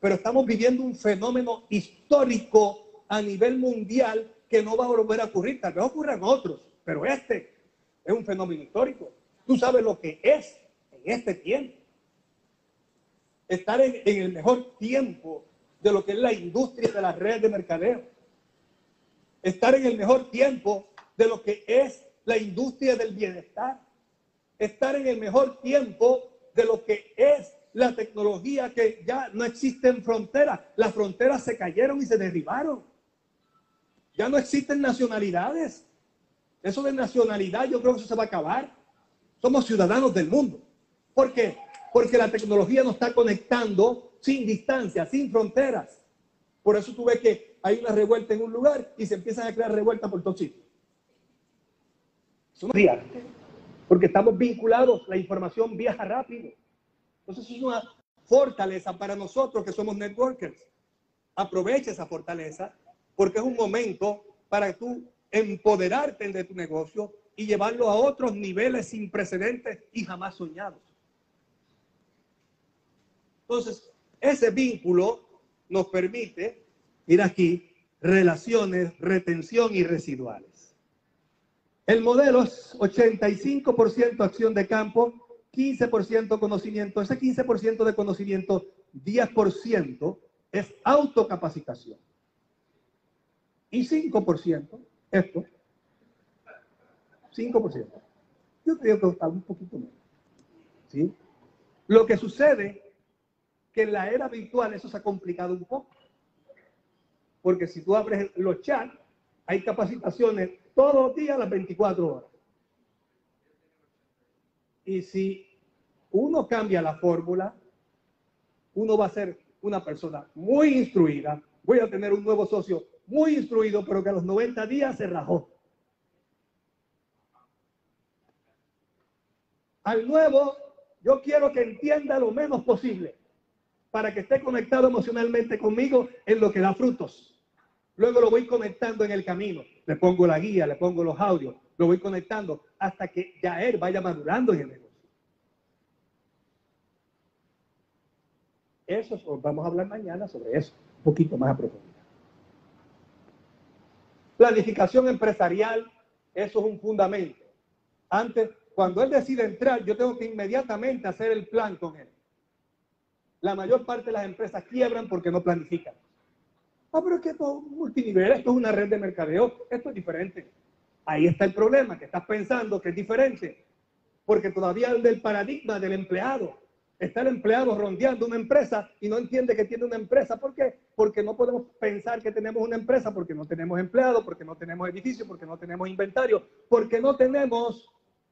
pero estamos viviendo un fenómeno histórico a nivel mundial que no va a volver a ocurrir. Tal vez ocurran otros, pero este es un fenómeno histórico. Tú sabes lo que es en este tiempo. Estar en, el mejor tiempo de lo que es la industria de las redes de mercadeo. Estar en el mejor tiempo de lo que es la industria del bienestar. Estar en el mejor tiempo de lo que es la tecnología que ya no existen fronteras. Las fronteras se cayeron y se derribaron. Ya no existen nacionalidades. Eso de nacionalidad yo creo que eso se va a acabar. Somos ciudadanos del mundo. ¿Por qué? Porque la tecnología nos está conectando sin distancia, sin fronteras. Por eso tú ves que hay una revuelta en un lugar y se empiezan a crear revueltas por todos sitios. Porque estamos vinculados, la información viaja rápido. Entonces es una fortaleza para nosotros que somos networkers. Aprovecha esa fortaleza porque es un momento para tú empoderarte de tu negocio y llevarlo a otros niveles sin precedentes y jamás soñados. Entonces, ese vínculo nos permite, ir aquí, relaciones, retención y residuales. El modelo es 85% acción de campo, 15% conocimiento. Ese 15% de conocimiento, 10% es autocapacitación y 5%, esto, 5%. Yo creo que está un poquito menos. ¿sí? Lo que sucede que en la era virtual eso se ha complicado un poco. Porque si tú abres los chats, hay capacitaciones todos los días las 24 horas. Y si uno cambia la fórmula, uno va a ser una persona muy instruida. Voy a tener un nuevo socio muy instruido, pero que a los 90 días se rajó. Al nuevo, yo quiero que entienda lo menos posible para que esté conectado emocionalmente conmigo en lo que da frutos. Luego lo voy conectando en el camino. Le pongo la guía, le pongo los audios, lo voy conectando hasta que ya él vaya madurando en el negocio. Eso vamos a hablar mañana sobre eso, un poquito más a profundidad. Planificación empresarial, eso es un fundamento. Antes, cuando él decide entrar, yo tengo que inmediatamente hacer el plan con él. La mayor parte de las empresas quiebran porque no planifican. Ah, pero es que esto es multinivel, esto es una red de mercadeo, esto es diferente. Ahí está el problema, que estás pensando que es diferente, porque todavía el del paradigma del empleado. Está el empleado rondeando una empresa y no entiende que tiene una empresa. ¿Por qué? Porque no podemos pensar que tenemos una empresa porque no tenemos empleado, porque no tenemos edificio, porque no tenemos inventario, porque no tenemos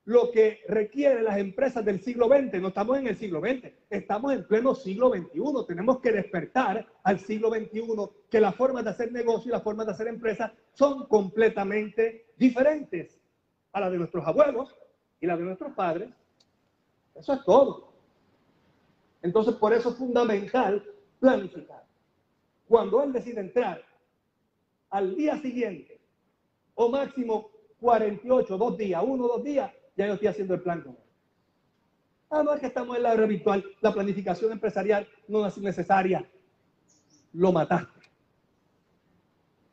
lo que requieren las empresas del siglo XX. No estamos en el siglo XX, estamos en pleno siglo XXI. Tenemos que despertar al siglo XXI que las formas de hacer negocio y las formas de hacer empresas son completamente diferentes a las de nuestros abuelos y las de nuestros padres. Eso es todo. Entonces, por eso es fundamental planificar. Cuando él decide entrar, al día siguiente, o máximo 48, dos días, uno, dos días, ya yo estoy haciendo el plan con él. Ah, no que estamos en la hora virtual, la planificación empresarial no es necesaria. Lo mataste.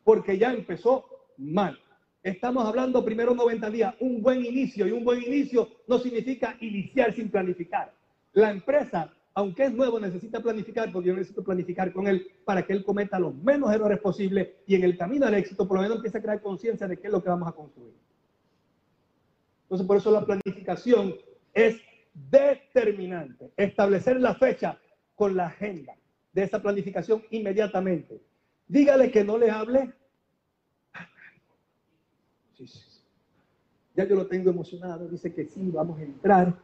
Porque ya empezó mal. Estamos hablando primero 90 días, un buen inicio, y un buen inicio no significa iniciar sin planificar. La empresa, aunque es nuevo, necesita planificar, porque yo necesito planificar con él para que él cometa los menos errores posibles y en el camino al éxito por lo menos empiece a crear conciencia de qué es lo que vamos a construir. Entonces, por eso la planificación es determinante. Establecer la fecha con la agenda de esa planificación inmediatamente. Dígale que no le hable. Ya yo lo tengo emocionado. Dice que sí, vamos a entrar.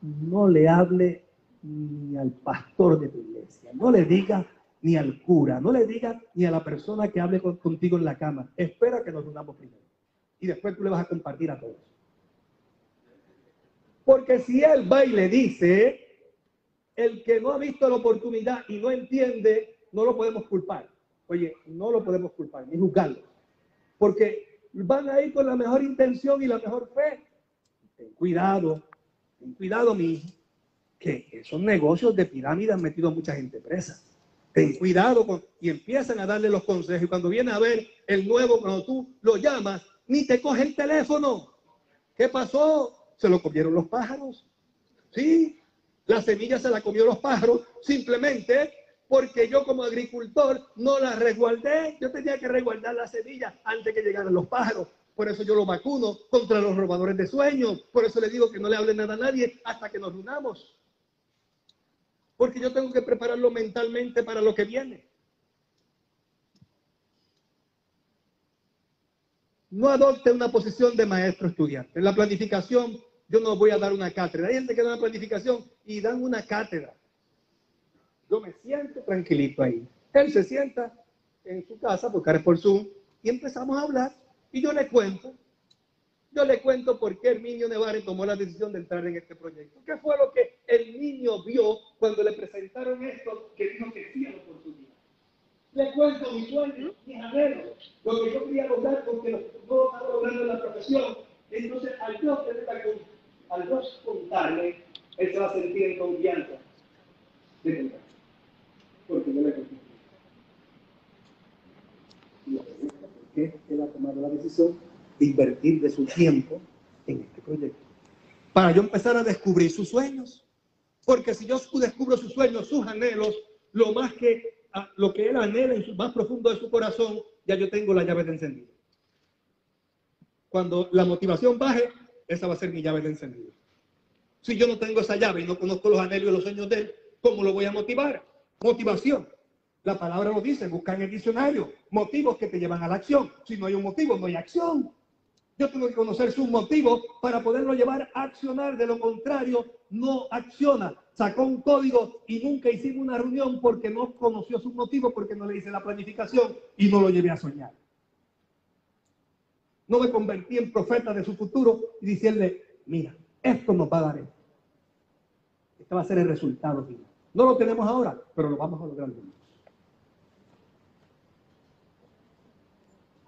No le hable ni al pastor de tu iglesia. No le diga ni al cura. No le diga ni a la persona que hable contigo en la cama. Espera que nos unamos primero. Y después tú le vas a compartir a todos. Porque si él va y le dice, el que no ha visto la oportunidad y no entiende, no lo podemos culpar. Oye, no lo podemos culpar, ni juzgarlo. Porque van a ir con la mejor intención y la mejor fe. Ten cuidado, ten cuidado, mi hijo, que esos negocios de pirámide han metido a mucha gente presa. Ten cuidado con, y empiezan a darle los consejos. Y cuando viene a ver el nuevo, cuando tú lo llamas, ni te coge el teléfono. ¿Qué pasó? se lo comieron los pájaros. Sí, la semilla se la comió los pájaros simplemente porque yo como agricultor no la resguardé. Yo tenía que resguardar la semilla antes que llegaran los pájaros. Por eso yo lo vacuno contra los robadores de sueños. Por eso le digo que no le hable nada a nadie hasta que nos unamos. Porque yo tengo que prepararlo mentalmente para lo que viene. No adopte una posición de maestro estudiante. En la planificación yo no voy a dar una cátedra. Hay gente que da una planificación y dan una cátedra. Yo me siento tranquilito ahí. Él se sienta en su casa, porque es por Zoom, y empezamos a hablar. Y yo le cuento, yo le cuento por qué Herminio Nevares tomó la decisión de entrar en este proyecto. ¿Qué fue lo que el niño vio cuando le presentaron esto que dijo que sí a la oportunidad? Le cuento mi sueño, mi anhelo, lo que yo quería lograr porque no estaba logrando la profesión. Entonces, al la al no contarle, él se va a sentir en confianza de contar. Porque yo le conté. Y la pregunta, ¿por qué él ha tomado la decisión de invertir de su tiempo en este proyecto? Para yo empezar a descubrir sus sueños. Porque si yo descubro sus sueños, sus anhelos, lo más que lo que él anhela en su más profundo de su corazón, ya yo tengo la llave de encendido. Cuando la motivación baje, esa va a ser mi llave de encendido. Si yo no tengo esa llave y no conozco los anhelos y los sueños de él, ¿cómo lo voy a motivar? Motivación. La palabra lo dice, busca en el diccionario motivos que te llevan a la acción. Si no hay un motivo, no hay acción. Yo tengo que conocer sus motivos para poderlo llevar a accionar. De lo contrario, no acciona. Sacó un código y nunca hicimos una reunión porque no conoció sus motivos, porque no le hice la planificación y no lo llevé a soñar no me convertí en profeta de su futuro y decirle, mira, Esto nos va a dar esto. Este va a ser el resultado final. No lo tenemos ahora, pero lo vamos a lograr juntos.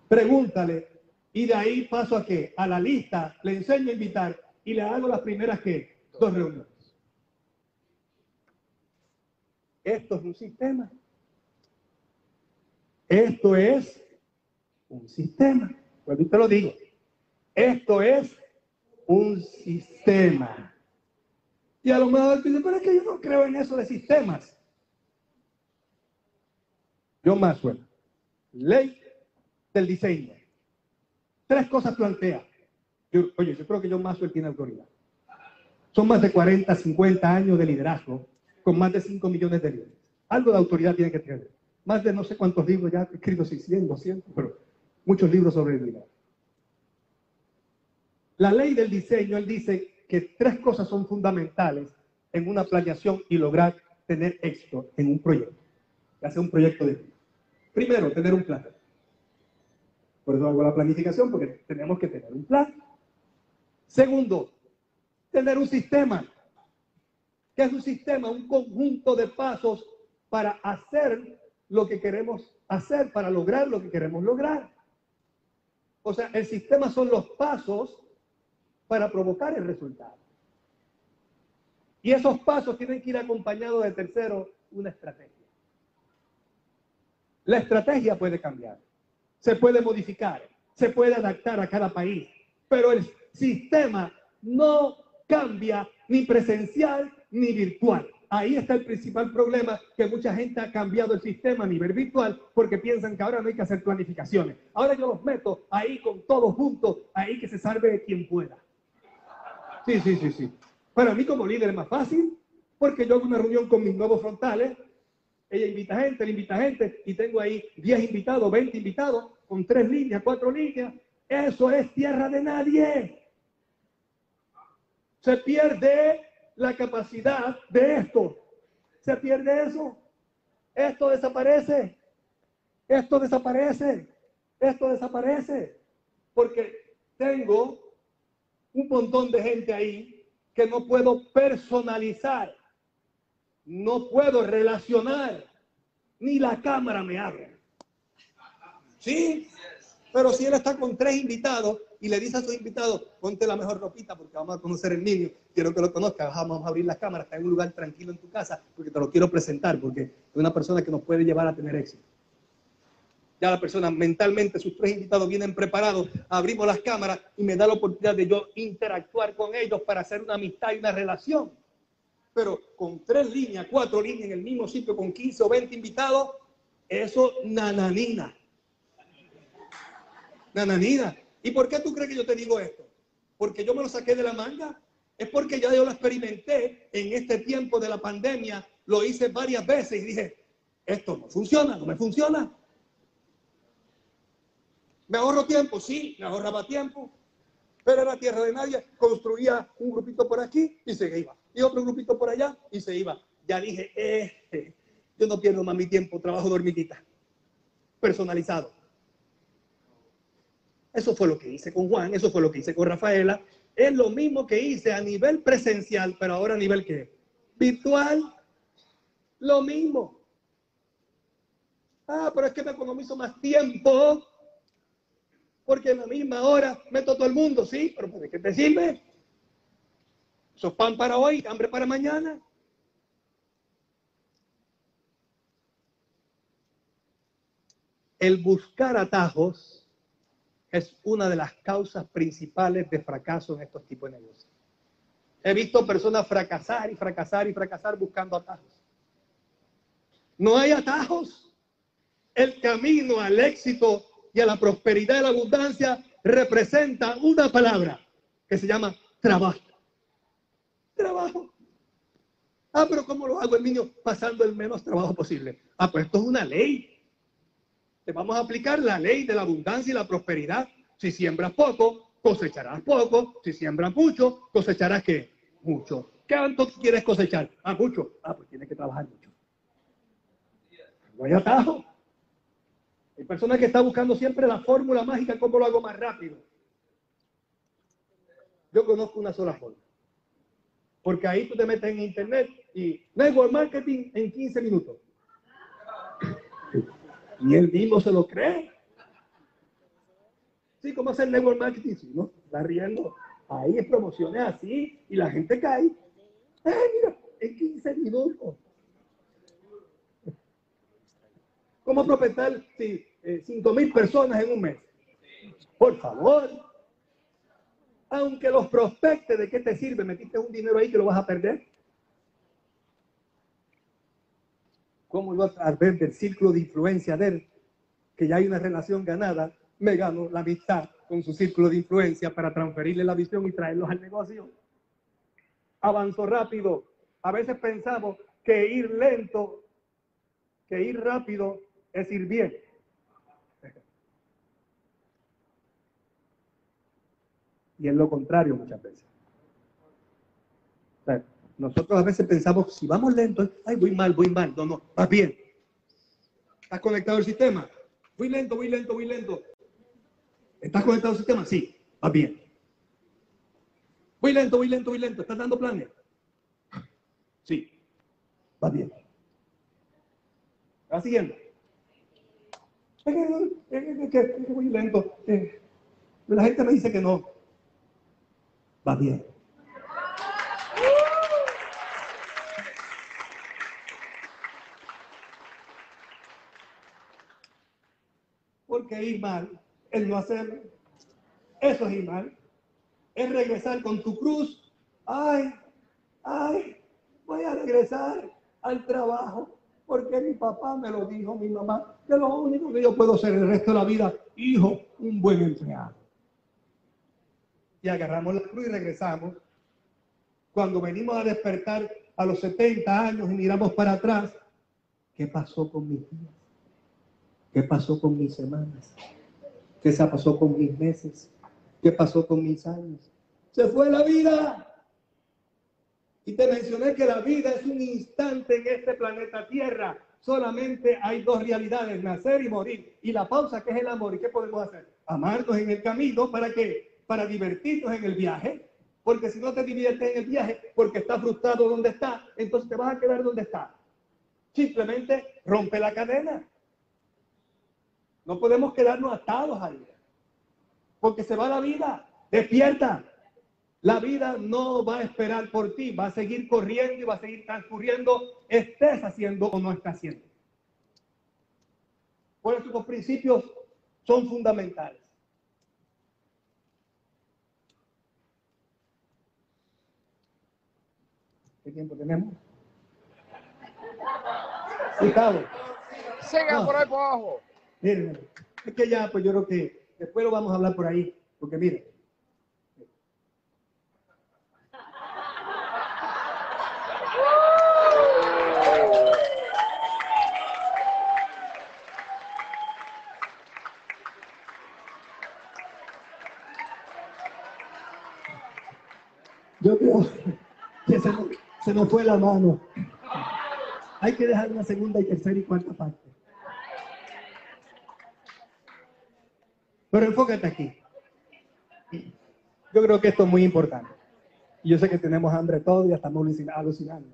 Pregúntale y de ahí paso a qué? A la lista, le enseño a invitar y le hago las primeras que dos reuniones. Esto es un sistema. Esto es un sistema. Pues te lo digo. Esto es un sistema. Y a lo mejor dice, pero es que yo no creo en eso de sistemas. Yo más suena. Ley del diseño. Tres cosas plantea. oye, yo creo que John Maxwell tiene autoridad. Son más de 40, 50 años de liderazgo con más de 5 millones de líderes. Algo de autoridad tiene que tener. Más de no sé cuántos libros ya, escrito 600, 200, pero muchos libros sobre liderazgo. La ley del diseño, él dice que tres cosas son fundamentales en una planeación y lograr tener éxito en un proyecto, ya sea un proyecto de vida. Primero, tener un plan. Por eso hago la planificación, porque tenemos que tener un plan. Segundo, tener un sistema. ¿Qué es un sistema? Un conjunto de pasos para hacer lo que queremos hacer, para lograr lo que queremos lograr. O sea, el sistema son los pasos para provocar el resultado. Y esos pasos tienen que ir acompañados de tercero, una estrategia. La estrategia puede cambiar se puede modificar, se puede adaptar a cada país, pero el sistema no cambia ni presencial ni virtual. Ahí está el principal problema, que mucha gente ha cambiado el sistema a nivel virtual porque piensan que ahora no hay que hacer planificaciones. Ahora yo los meto ahí con todos juntos, ahí que se salve quien pueda. Sí, sí, sí, sí. Para mí como líder es más fácil porque yo hago una reunión con mis nuevos frontales ella invita gente, él invita gente, y tengo ahí 10 invitados, 20 invitados, con tres líneas, cuatro líneas. Eso es tierra de nadie. Se pierde la capacidad de esto. Se pierde eso. Esto desaparece. Esto desaparece. Esto desaparece. Porque tengo un montón de gente ahí que no puedo personalizar no puedo relacionar, ni la cámara me abre. ¿Sí? Pero si él está con tres invitados y le dice a sus invitados, ponte la mejor ropita porque vamos a conocer el niño, quiero que lo conozca, vamos a abrir las cámaras, está en un lugar tranquilo en tu casa porque te lo quiero presentar, porque es una persona que nos puede llevar a tener éxito. Ya la persona mentalmente, sus tres invitados vienen preparados, abrimos las cámaras y me da la oportunidad de yo interactuar con ellos para hacer una amistad y una relación pero con tres líneas, cuatro líneas en el mismo sitio, con 15 o 20 invitados, eso nananina. Nananina. ¿Y por qué tú crees que yo te digo esto? Porque yo me lo saqué de la manga. Es porque ya yo lo experimenté en este tiempo de la pandemia, lo hice varias veces y dije, esto no funciona, no me funciona. ¿Me ahorro tiempo? Sí, me ahorraba tiempo. Pero era tierra de nadie, construía un grupito por aquí y se iba y otro grupito por allá y se iba. Ya dije, este, yo no pierdo más mi tiempo, trabajo de hormiguita, personalizado. Eso fue lo que hice con Juan, eso fue lo que hice con Rafaela. Es lo mismo que hice a nivel presencial, pero ahora a nivel que virtual, lo mismo. Ah, pero es que me economizo más tiempo, porque en la misma hora meto todo el mundo, sí, pero ¿de qué te sirve? ¿Sos pan para hoy, hambre para mañana? El buscar atajos es una de las causas principales de fracaso en estos tipos de negocios. He visto personas fracasar y fracasar y fracasar buscando atajos. No hay atajos. El camino al éxito y a la prosperidad y la abundancia representa una palabra que se llama trabajo trabajo. Ah, pero ¿cómo lo hago el niño? Pasando el menos trabajo posible. Ah, pues esto es una ley. Te vamos a aplicar la ley de la abundancia y la prosperidad. Si siembras poco, cosecharás poco. Si siembras mucho, cosecharás qué? Mucho. ¿Cuánto quieres cosechar? Ah, mucho. Ah, pues tienes que trabajar mucho. No hay atajo. Hay personas que están buscando siempre la fórmula mágica, cómo lo hago más rápido. Yo conozco una sola forma Porque ahí tú te metes en internet y network marketing en 15 minutos. Y él mismo se lo cree. Sí, ¿cómo hacer network marketing? Si no, está riendo. Ahí es promociones así y la gente cae. ¡Ay, mira! En 15 minutos. ¿Cómo prospectar sí, 5 mil personas en un mes? Por favor. Aunque los prospectes, ¿de qué te sirve? Metiste un dinero ahí que lo vas a perder. ¿Cómo yo a través del círculo de influencia de él, que ya hay una relación ganada, me gano la amistad con su círculo de influencia para transferirle la visión y traerlos al negocio? Avanzó rápido. A veces pensamos que ir lento, que ir rápido es ir bien. Y es lo contrario muchas veces. nosotros a veces pensamos, si vamos lento, ay, voy mal, voy mal. No, no, vas bien. ¿Estás conectado al sistema? Voy lento, voy lento, voy lento. ¿Estás conectado al sistema? Sí, vas bien. Voy lento, voy lento, voy lento. ¿Estás dando planes? Sí, vas bien. ¿Vas siguiendo? Es que, voy lento. la gente me dice que no. Va bien. Porque ir mal es no hacerlo. Eso es ir mal. Es regresar con tu cruz. Ay, ay, voy a regresar al trabajo porque mi papá me lo dijo, mi mamá, que lo único que yo puedo ser el resto de la vida, hijo, un buen empleado. Y agarramos la cruz y regresamos. Cuando venimos a despertar a los 70 años y miramos para atrás, ¿qué pasó con mis días? ¿Qué pasó con mis semanas? ¿Qué se pasó con mis meses? ¿Qué pasó con mis años? Se fue la vida. Y te mencioné que la vida es un instante en este planeta Tierra. Solamente hay dos realidades, nacer y morir. Y la pausa, que es el amor. ¿Y qué podemos hacer? Amarnos en el camino. ¿Para qué? Para divertirnos en el viaje. Porque si no te diviertes en el viaje, porque estás frustrado donde está, entonces te vas a quedar donde está. Simplemente rompe la cadena. No podemos quedarnos atados ahí. Porque se va la vida. Despierta. La vida no va a esperar por ti, va a seguir corriendo y va a seguir transcurriendo, estés haciendo o no estés haciendo. Por eso los principios son fundamentales. ¿Qué tiempo tenemos? Gustavo. Sigan por ahí por abajo. Miren, es que ya, pues yo creo que después lo vamos a hablar por ahí, porque miren, Yo creo que se nos, fue la mano. Hay que dejar una segunda y tercera y cuarta parte. Pero enfócate aquí. Yo creo que esto es muy importante. Y yo sé que tenemos hambre todo y estamos alucinando.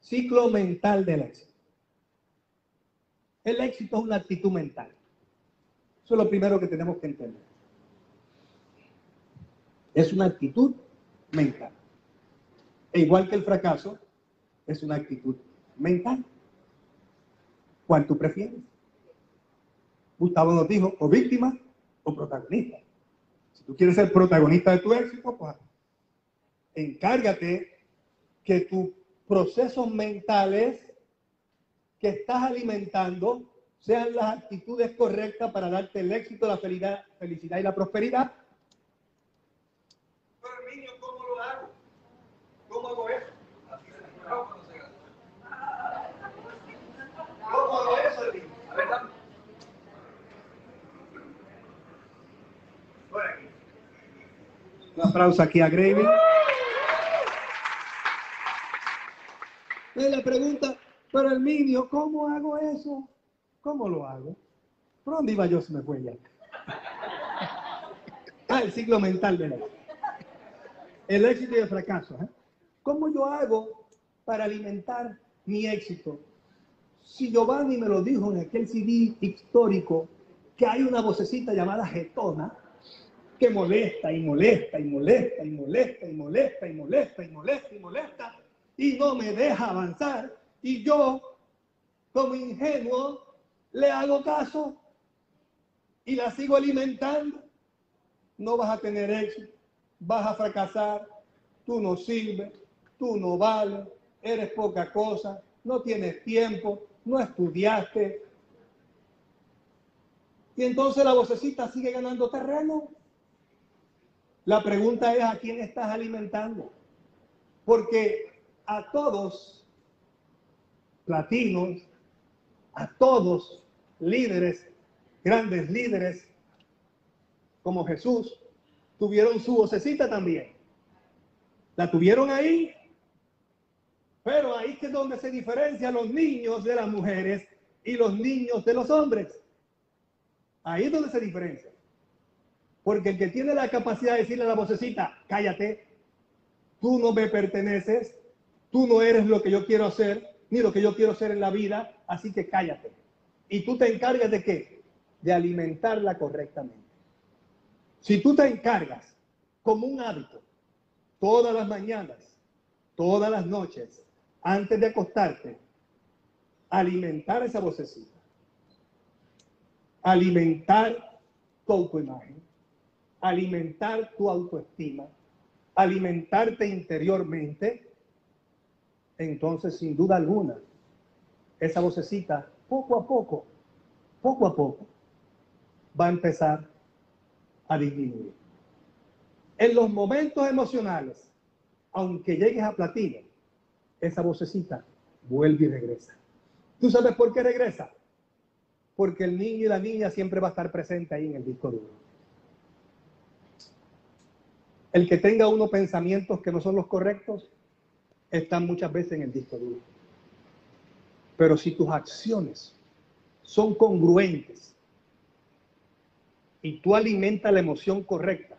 Ciclo mental del éxito. El éxito es una actitud mental. Eso es lo primero que tenemos que entender. Es una actitud mental. E igual que el fracaso, es una actitud mental. ¿Cuál tú prefieres? Gustavo nos dijo, o víctima o protagonista. Si tú quieres ser protagonista de tu éxito, pues encárgate que tus procesos mentales que estás alimentando sean las actitudes correctas para darte el éxito, la felicidad, felicidad y la prosperidad. Pero niño, ¿cómo lo hago? ¿Cómo hago eso? ¿Cómo hago eso, A Un aplauso aquí a Gravy. La pregunta, pero el niño, ¿cómo hago eso? ¿Cómo lo hago? ¿Por dónde iba yo si me fue ya? Ah, el ciclo mental del éxito. El éxito y el fracaso. ¿eh? ¿Cómo yo hago para alimentar mi éxito? Si Giovanni me lo dijo en aquel CD histórico, que hay una vocecita llamada Getona, que molesta y molesta y molesta y molesta y molesta y molesta y molesta y molesta y no me deja avanzar. Y yo, como ingenuo, le hago caso y la sigo alimentando. No vas a tener éxito, vas a fracasar, tú no sirves, tú no vales, eres poca cosa, no tienes tiempo, no estudiaste. Y entonces la vocecita sigue ganando terreno. La pregunta es a quién estás alimentando. Porque a todos, latinos, a todos líderes, grandes líderes, como Jesús, tuvieron su vocecita también. La tuvieron ahí, pero ahí es donde se diferencian los niños de las mujeres y los niños de los hombres. Ahí es donde se diferencia. Porque el que tiene la capacidad de decirle a la vocecita, cállate, tú no me perteneces, tú no eres lo que yo quiero hacer, ni lo que yo quiero ser en la vida, así que cállate. Y tú te encargas de qué? De alimentarla correctamente. Si tú te encargas como un hábito, todas las mañanas, todas las noches, antes de acostarte, alimentar esa vocecita, alimentar tu autoimagen, alimentar tu autoestima, alimentarte interiormente, entonces sin duda alguna, esa vocecita poco a poco, poco a poco, va a empezar a disminuir. En los momentos emocionales, aunque llegues a platino, esa vocecita vuelve y regresa. ¿Tú sabes por qué regresa? Porque el niño y la niña siempre va a estar presente ahí en el disco duro. El que tenga unos pensamientos que no son los correctos, están muchas veces en el disco duro. Pero si tus acciones son congruentes y tú alimentas la emoción correcta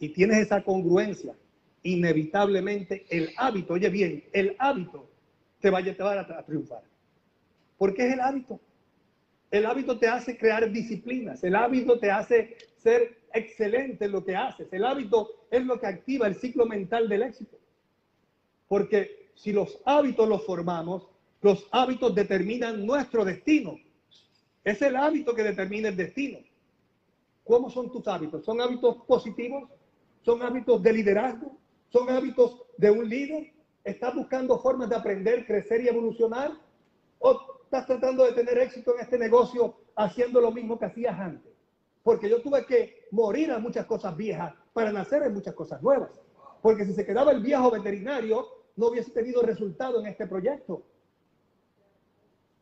y tienes esa congruencia, inevitablemente el hábito, oye bien, el hábito te va a llevar a, triunfar. ¿Por qué es el hábito? El hábito te hace crear disciplinas, el hábito te hace ser excelente en lo que haces, el hábito es lo que activa el ciclo mental del éxito. Porque si los hábitos los formamos, los hábitos determinan nuestro destino. Es el hábito que determina el destino. ¿Cómo son tus hábitos? ¿Son hábitos positivos? ¿Son hábitos de liderazgo? ¿Son hábitos de un líder? ¿Estás buscando formas de aprender, crecer y evolucionar? ¿O estás tratando de tener éxito en este negocio haciendo lo mismo que hacías antes? Porque yo tuve que morir a muchas cosas viejas para nacer en muchas cosas nuevas. Porque si se quedaba el viejo veterinario, no hubiese tenido resultado en este proyecto.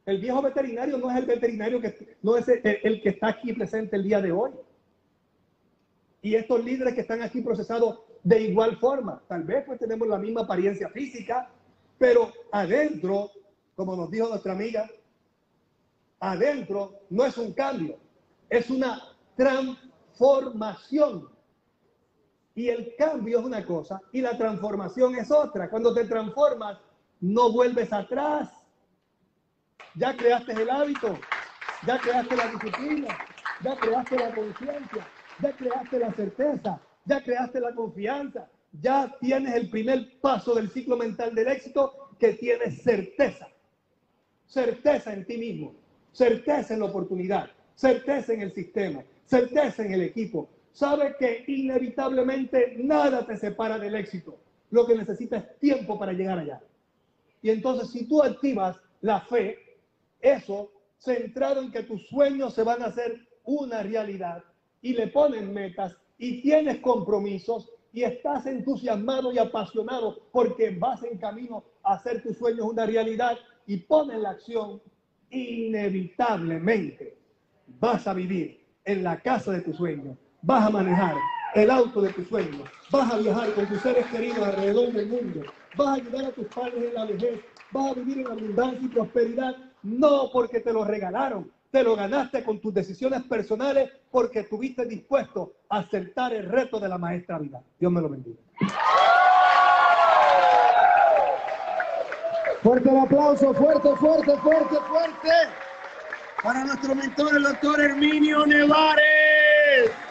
El viejo veterinario no es el veterinario que no es el, que está aquí presente el día de hoy. Y estos líderes que están aquí procesados de igual forma, tal vez pues tenemos la misma apariencia física, pero adentro, como nos dijo nuestra amiga, adentro no es un cambio, es una transformación. Y el cambio es una cosa y la transformación es otra. Cuando te transformas, no vuelves atrás, ya creaste el hábito, ya creaste la disciplina, ya creaste la conciencia, ya creaste la certeza, ya creaste la confianza, ya tienes el primer paso del ciclo mental del éxito que tienes certeza. Certeza en ti mismo, certeza en la oportunidad, certeza en el sistema, certeza en el equipo. Sabes que inevitablemente nada te separa del éxito. Lo que necesitas es tiempo para llegar allá. Y entonces si tú activas la fe, eso centrado en que tus sueños se van a hacer una realidad y le ponen metas y tienes compromisos y estás entusiasmado y apasionado porque vas en camino a hacer tus sueños una realidad y pones la acción, inevitablemente vas a vivir en la casa de tu sueño. Vas a manejar el auto de tu sueño. Vas a viajar con tus seres queridos alrededor del mundo. Vas a ayudar a tus padres en la vejez. Vas a vivir en abundancia y prosperidad. No porque te lo regalaron. Te lo ganaste con tus decisiones personales porque estuviste dispuesto a aceptar el reto de la maestra vida. Dios me lo bendiga. Fuerte el aplauso, fuerte, fuerte, fuerte, fuerte para nuestro mentor, el doctor Herminio Nevares.